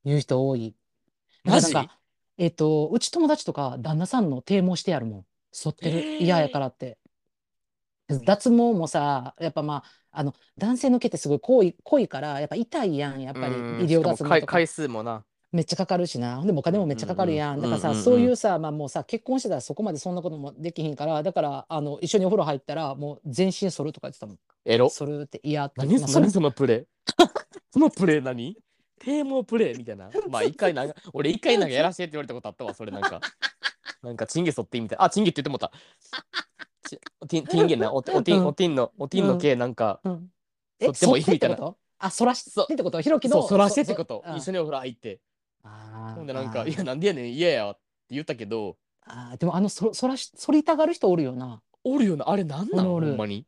言う人多い。マジなんか、えっと、うち友達とか旦那さんの啓蒙してやるもん。剃ってる。えー嫌やからって。脱毛もさ、やっぱまあ、あの、男性の毛ってすごい濃い、濃いから、やっぱ痛いやん、やっぱりうん医療かも回毛とか。回数もな。めっちゃかかるしな。でもお金もめっちゃかかるやん。うんだからさ、うんうんそういうさ、まあもうさ、結婚してたらそこまでそんなこともできひんから、だから、あの、一緒にお風呂入ったら、もう全身剃るとか言ってたもん。エロ。剃るって嫌って。何まあそれ何そのプレイ そのプレイ何？低毛プレイみたいな。まあ一回なんか、俺一回なんかやらせてって言われたことあったわ、それなんか。なんかチンゲ剃ってみたいな。あ、チンゲって言ってもうた。ちティンティンゲな、おテおティン、うんおティンの、おティンの毛なんか、うん。剃ってもいい剃みたいなあ、そらしてってこと？ひろきの。そらしてってこと。そそ一緒にお風呂入って。ほんでなんか、いや、なんでやねん、嫌やって言ったけど、あーでもあのそそらし反りたがる人おるよな。おるよな、あれなんなん？ほんまに？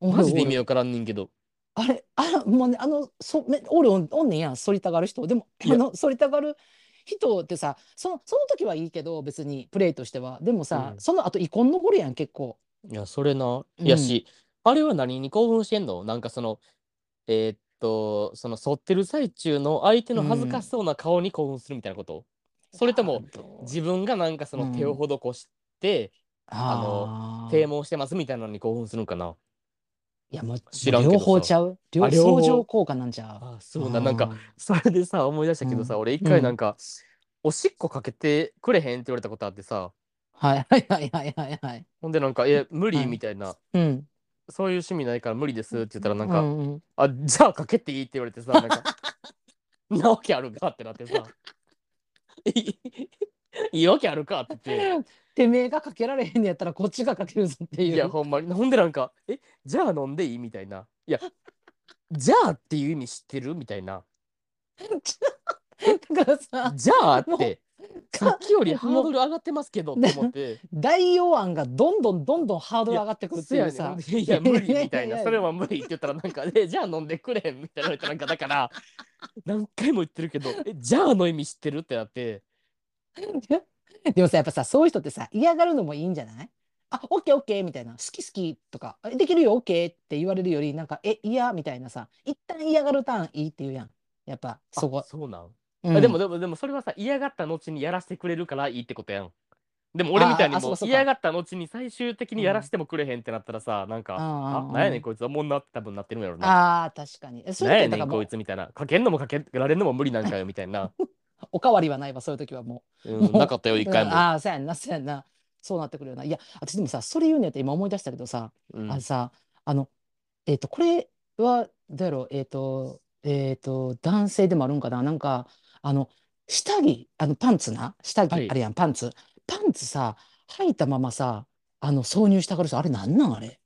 マジで意味わからんねんけど。あれあらもうねあのそめおるおんおんねんやん反りたがる人でもあの反りたがる人ってさそのその時はいいけど別にプレイとしてはでもさ、うんその後遺恨残るやん結構。いや、それな。うん。いやし、あれは何に興奮してんの？なんかその、えーっと、その、反ってる最中の相手の恥ずかしそうな顔に興奮するみたいなこと、それとも、自分がなんかその手を施して、あの啓蒙してますみたいなのに興奮するんかな？いやもう知らんけどさ。両方ちゃう？両両方相乗効果なんちゃう？あそうだ、なんか、それでさ、思い出したけどさ、うん。俺一回なんか、おしっこかけてくれへんって言われたことあってさはいはいはいはいはいはい。ほんでなんか「え無理」はいみたいな、うん。そういう趣味ないから無理ですって言ったらなんか「うんうんあじゃあかけていい?」って言われてさなんか 「なわけあるか?」ってなってさ「い いいいわけあるか?」って言って。てめえがかけられへんのやったらこっちがかけるぞっていう。いやほんまにほんでなんか「えじゃあ飲んでいい?」みたいな「いやじゃあっていう意味知ってる?」みたいな だから「さ、じゃあ」っもてさっきよりハードル上がってますけどって思って。代用案がどんどんどんどんハードル上がってくるっていうさ。いやいや無理みたいな。それは無理って言ったらなんか「えじゃあ飲んでくれ」みたいななんかだから何回も言ってるけど「えじゃあの意味知ってる?」ってなって。でもさやっぱさそういう人ってさ嫌がるのもいいんじゃない？あオッケーオッケーみたいな。好き好きとかえできるよオッケーって言われるよりなんかえ嫌みたいなさ一旦嫌がるターンいいって言うやん。やっぱそこ。あ、そうなん、うん。あでもでもでもそれはさ嫌がった後にやらせてくれるからいいってことやん。でも俺みたいにも嫌がった後に最終的にやらせてもくれへんってなったらさ、なんかあなんやねんこいつおもんなって多分なってるんやろな。あー確かに。えそうなんやねんこいつみたいな。かけんのもかけられんのも無理なんかよみたいな、おかわりはないわそういう時はもう。うなかったよう一回も、うんああそうやんなそうやんな。そうなってくるよな。いや私でもさそれ言うんやって今思い出したけどさ、うん。あのさあのえっ、とこれはどうやろうえっ、とえっ、と男性でもあるんかな。なんかあの下着あのパンツな？下着、はい。あれやんパンツ。パンツさ履いたままさあの挿入したがる人あれなんなんあれ？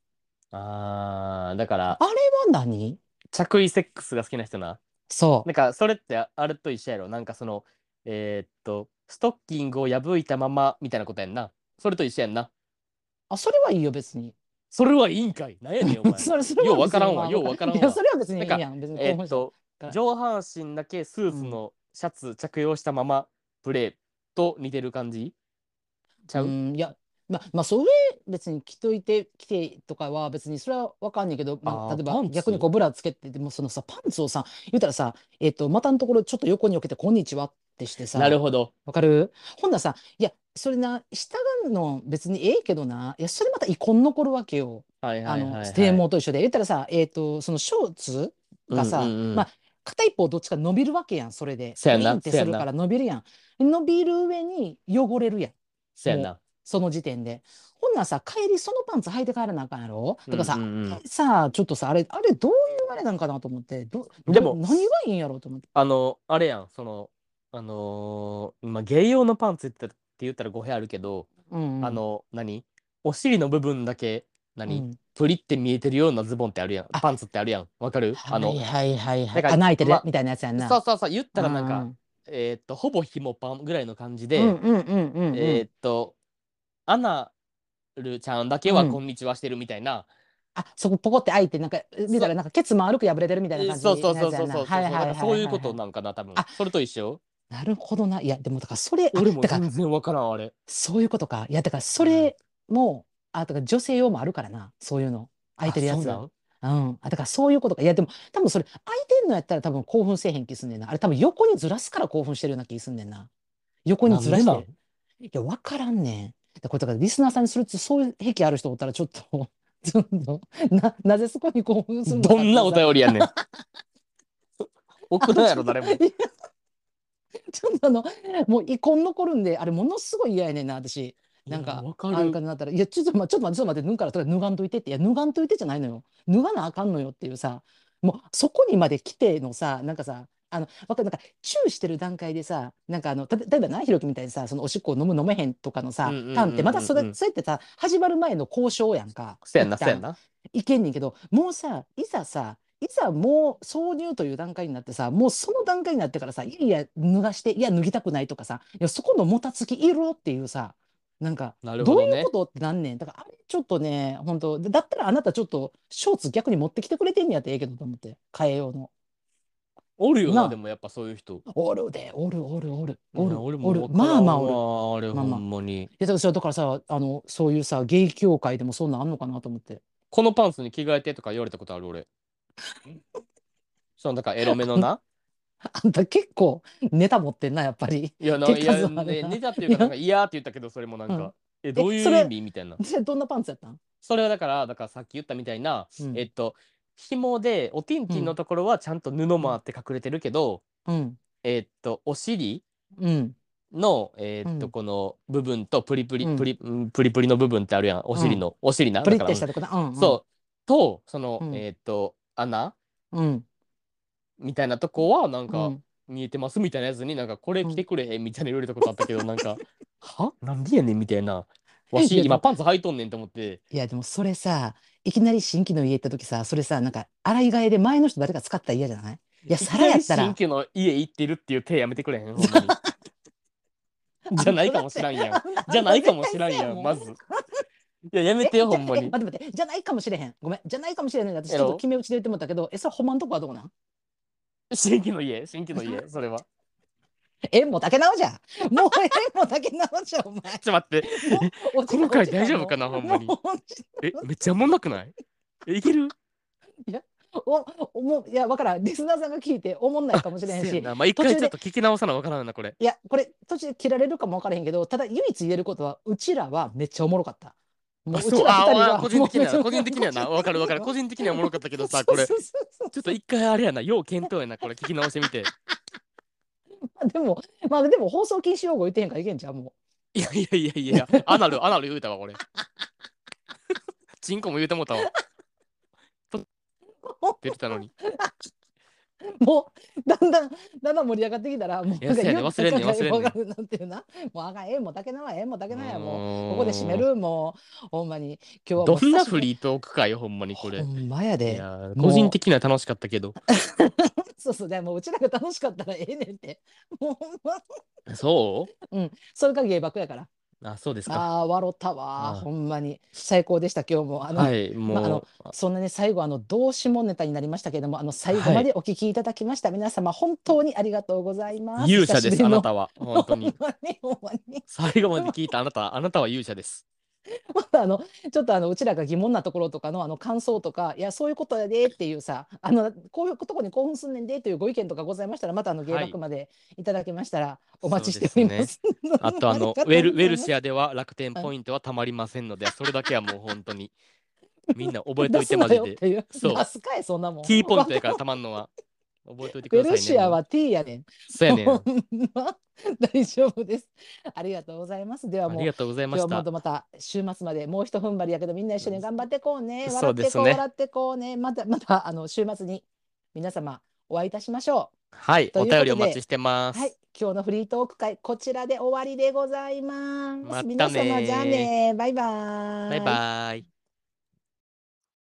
あーだからあれは何？着衣セックスが好きな人な。そう。なんかそれってああれと一緒やろ？なんかそのえーっとストッキングを破いたままみたいなことやんな。それと一緒やんな。あそれはいいよ別に。それはいいんかい？なんやねんお前。それそれはようわからん別にようわからんわ。いやそれは別にいいやん別に。えーっと上半身だけスーツのシャツ着用したままプレーと似てる感じ？ちゃう、うんいやままあそれ別に着といて着てとかは別にそれは分かんないけど、まあ、あー例えば逆にこうブラつけてでもそのさパンツをさ言うたらさえっ、と股のところちょっと横に置けて「こんにちは」ってしてさなるほど。わかる？ほんならさいやそれな下がの別にええけどな。いやそれまた遺恨残るわけよ。はいはいはい、はい、あの低毛と一緒で。言ったらさえっ、とそのショーツがさ、うんうんうん。まあ片一方どっちか伸びるわけやんそれで。そやなウィンってするから伸びるやん。伸びる上に汚れるやん。そうやなその時点で。ほんならさ帰りそのパンツ履いて帰らなあかんやろ？だからさ、うんうんうんさあちょっとさあれあれどういうあれなんかなと思ってどどでも何がいいんやろうと思って。あのあれやんそのあのー、まあゲイ用のパンツってって言ったら語弊あるけど、うんうんあの何？お尻の部分だけ何、うん。プリって見えてるようなズボンってあるやん。あ。パンツってあるやん。わかる？あの、はいはいはい。穴開いてるまみたいなやつやんな。そうそうそう。言ったらなんか、うん。えーっとほぼひもパンぐらいの感じで。えーっとアナルちゃんだけはうん。こんにちはしてるみたいな、あそこポコって開いてなんか見たらなんかケツ丸く破れてるみたいな感じそうそうそうそうそう。そうはいういうことなんかな多分。あ。それと一緒？なるほどな。いやでもだからそれあ俺もだから全然わからんあれ。そういうことか。いやだからそれも、あだから女性用もあるからな。そういうの。空いてるやつあそうなん？うん、あだからそういうことか。いやでも多分それ空いてんのやったら多分興奮せえへん気すんねんな。あれ多分横にずらすから興奮してるような気すんねんな。横にずらして。いや分からんねん。だこれだからリスナーさんにするとそういう癖ある人おったらちょっと ちょっとななぜそこに興奮するのかどんなお便りやねん。送らんやろ誰も。ちょっとあのもう遺恨残るんであれものすごい嫌やねんな私なんかあんるかなったら「いやちょっと待ってちょっと待ってちょっと待って脱ぐからとりあえず脱がんといて」って「いや脱がんといて」じゃないのよ。脱がなあかんのよっていうさもうそこにまで来てのさなんかさあのわかるなんかチューしてる段階でさなんかあのた例えばなひろきみたいにさそのおしっこを飲む飲めへんとかのさターンってまたそれそうやってさ始まる前の交渉やんか。そうやんな一旦そうやんな。いけんねんけどもうさいざさいざもう挿入という段階になってさもうその段階になってからさいや脱がしていや脱ぎたくないとかさいやそこのもたつきいるっていうさなんかなるほどういうことってなんねん。だからあれちょっとね本当だったらあなたちょっとショーツ逆に持ってきてくれてんねやってええけどと思って。替えようの。おるよなあ。なでもやっぱそういう人。おるでおるおるおる。おるおる。わからんまあまあおる。わあれまあまあ。ほんまに。いやだからだからさあのそういうさゲイ協会でもそんなんあんのかなと思って。このパンツに着替えてとか言われたことある俺。そのだからエロめのなあんた結構ネタ持ってんなやっぱりいやな手いや数あるなねネタっていうかなんか嫌って言ったけどそれもなんうんかえどういうそれ意味みたいなどんなパンツやったん？それはだからだからさっき言ったみたいなうんえっと紐でおティンティンのところはちゃんと布もあって隠れてるけどうんえっとお尻うんの、えーっと、うんこの部分とプリプリ、うんプリ、うんプリプリの部分ってあるやん。お尻の、お尻な。プリだからってしたとこな。うん、うん。そう。と、その、うんえーっと、穴うん。みたいなとこは、なんか、うん。見えてますみたいなやつになんか、これ着てくれへんみたいな言われたことあったけど、なんか、は？なんでやねんみたいな。わし、今パンツ履いとんねんと思って、いや、でもそれさ、いきなり新規の家行った時さ、それさ、なんか、洗い替えで前の人誰か使ったら嫌じゃない？いや、皿やったら新、居の家行ってるっていう手やめてくれへん、ほんまに。じゃないかもしらんやん。じゃないかもしらんやん、まず。いや、やめてよ、ほんまに。え待って待って、じゃないかもしれへん。ごめん、じゃないかもしれない。私ちょっと決め打ちで言ってもったけど、え、それほんまんとこはどこなん？新規の家、新規の家、それは。縁も竹縄じゃん。もう縁も竹縄じゃん、お前。ちょっと待って、この回大丈夫かなほんまにえ、めっちゃおもんなくない？え、いける？おおもういや、わからん。リスナーさんが聞いて、おもんないかもしれへんし。まあ、一回ちょっと聞き直さなわからんな、これ。いや、これ、途中で切られるかもわからへんけど、ただ唯一言えることは、うちらはめっちゃおもろかった。もあ、そう、あ、は個人的には、個人的にはな、わかるわかる。個人的にはおもろかったけどさ、これ、ちょっと一回あれやな、要検討やな、これ聞き直してみて。でも、まあでも放送禁止用語言ってへんからいけんじゃん、もいやいやいやいや、アナル、アナル言うたわ、これ。チンコも言うてもうたわ。出てたのに。う。もう、だんだん、だんだん盛り上がってきたら、もう、いやそうやね忘れんねん忘れんねんなんていうな。もうあかん、ええもんだけなわ、ええもんだけなや、もう。もここで締める、もう、ほんまに。今日はもどうんなフリートークかよ、ほんまにこれ。ほんまやいで。個人的には楽しかったけど。そうそう、でもううちらが楽しかったらええねんって。もうほんま、そそれが芸爆やから。うあ、そうですか。ああ、笑ったわ、ああほんまに。最高でした、今日も。あの、はい、まああのもう、そんなに最後あの動詞もネタになりましたけれどもあの最後までお聞きいただきました、皆様本当にありがとうございます。勇者です、あなたは。は。本当に。ほんまにほんまに最後まで聞いたあなた、あなたは勇者です。またあのちょっとあのうちらが疑問なところとかのあの感想とかいやそういうことやでっていうさあのこういうとこに興奮すんねんでというご意見とかございましたらまたあの芸はい爆までいただけましたらお待ちしております。あと、あの、ウェル、ウェルシアでは楽天ポイントはたまりませんので、それだけはもう本当に。みんな覚えといて、マジで。そう出すかいそんなもん。キーポイントやから たまんのは。覚えといてくださいね。ルシアは T やねん。そうやねん。大丈夫です。ありがとうございます。ではもうありがとうございました今日も。また週末までもう一踏ん張りやけどみんな一緒に頑張ってこうね。そ笑ってこう、ね笑ってこうね。またまたあの週末に皆様お会いいたしましょはい、お便りお待ちしてまう。す。はい。今日のフリートーク会こちらで終わりでございます。またね皆様じゃあねバイバイ。バイバイ。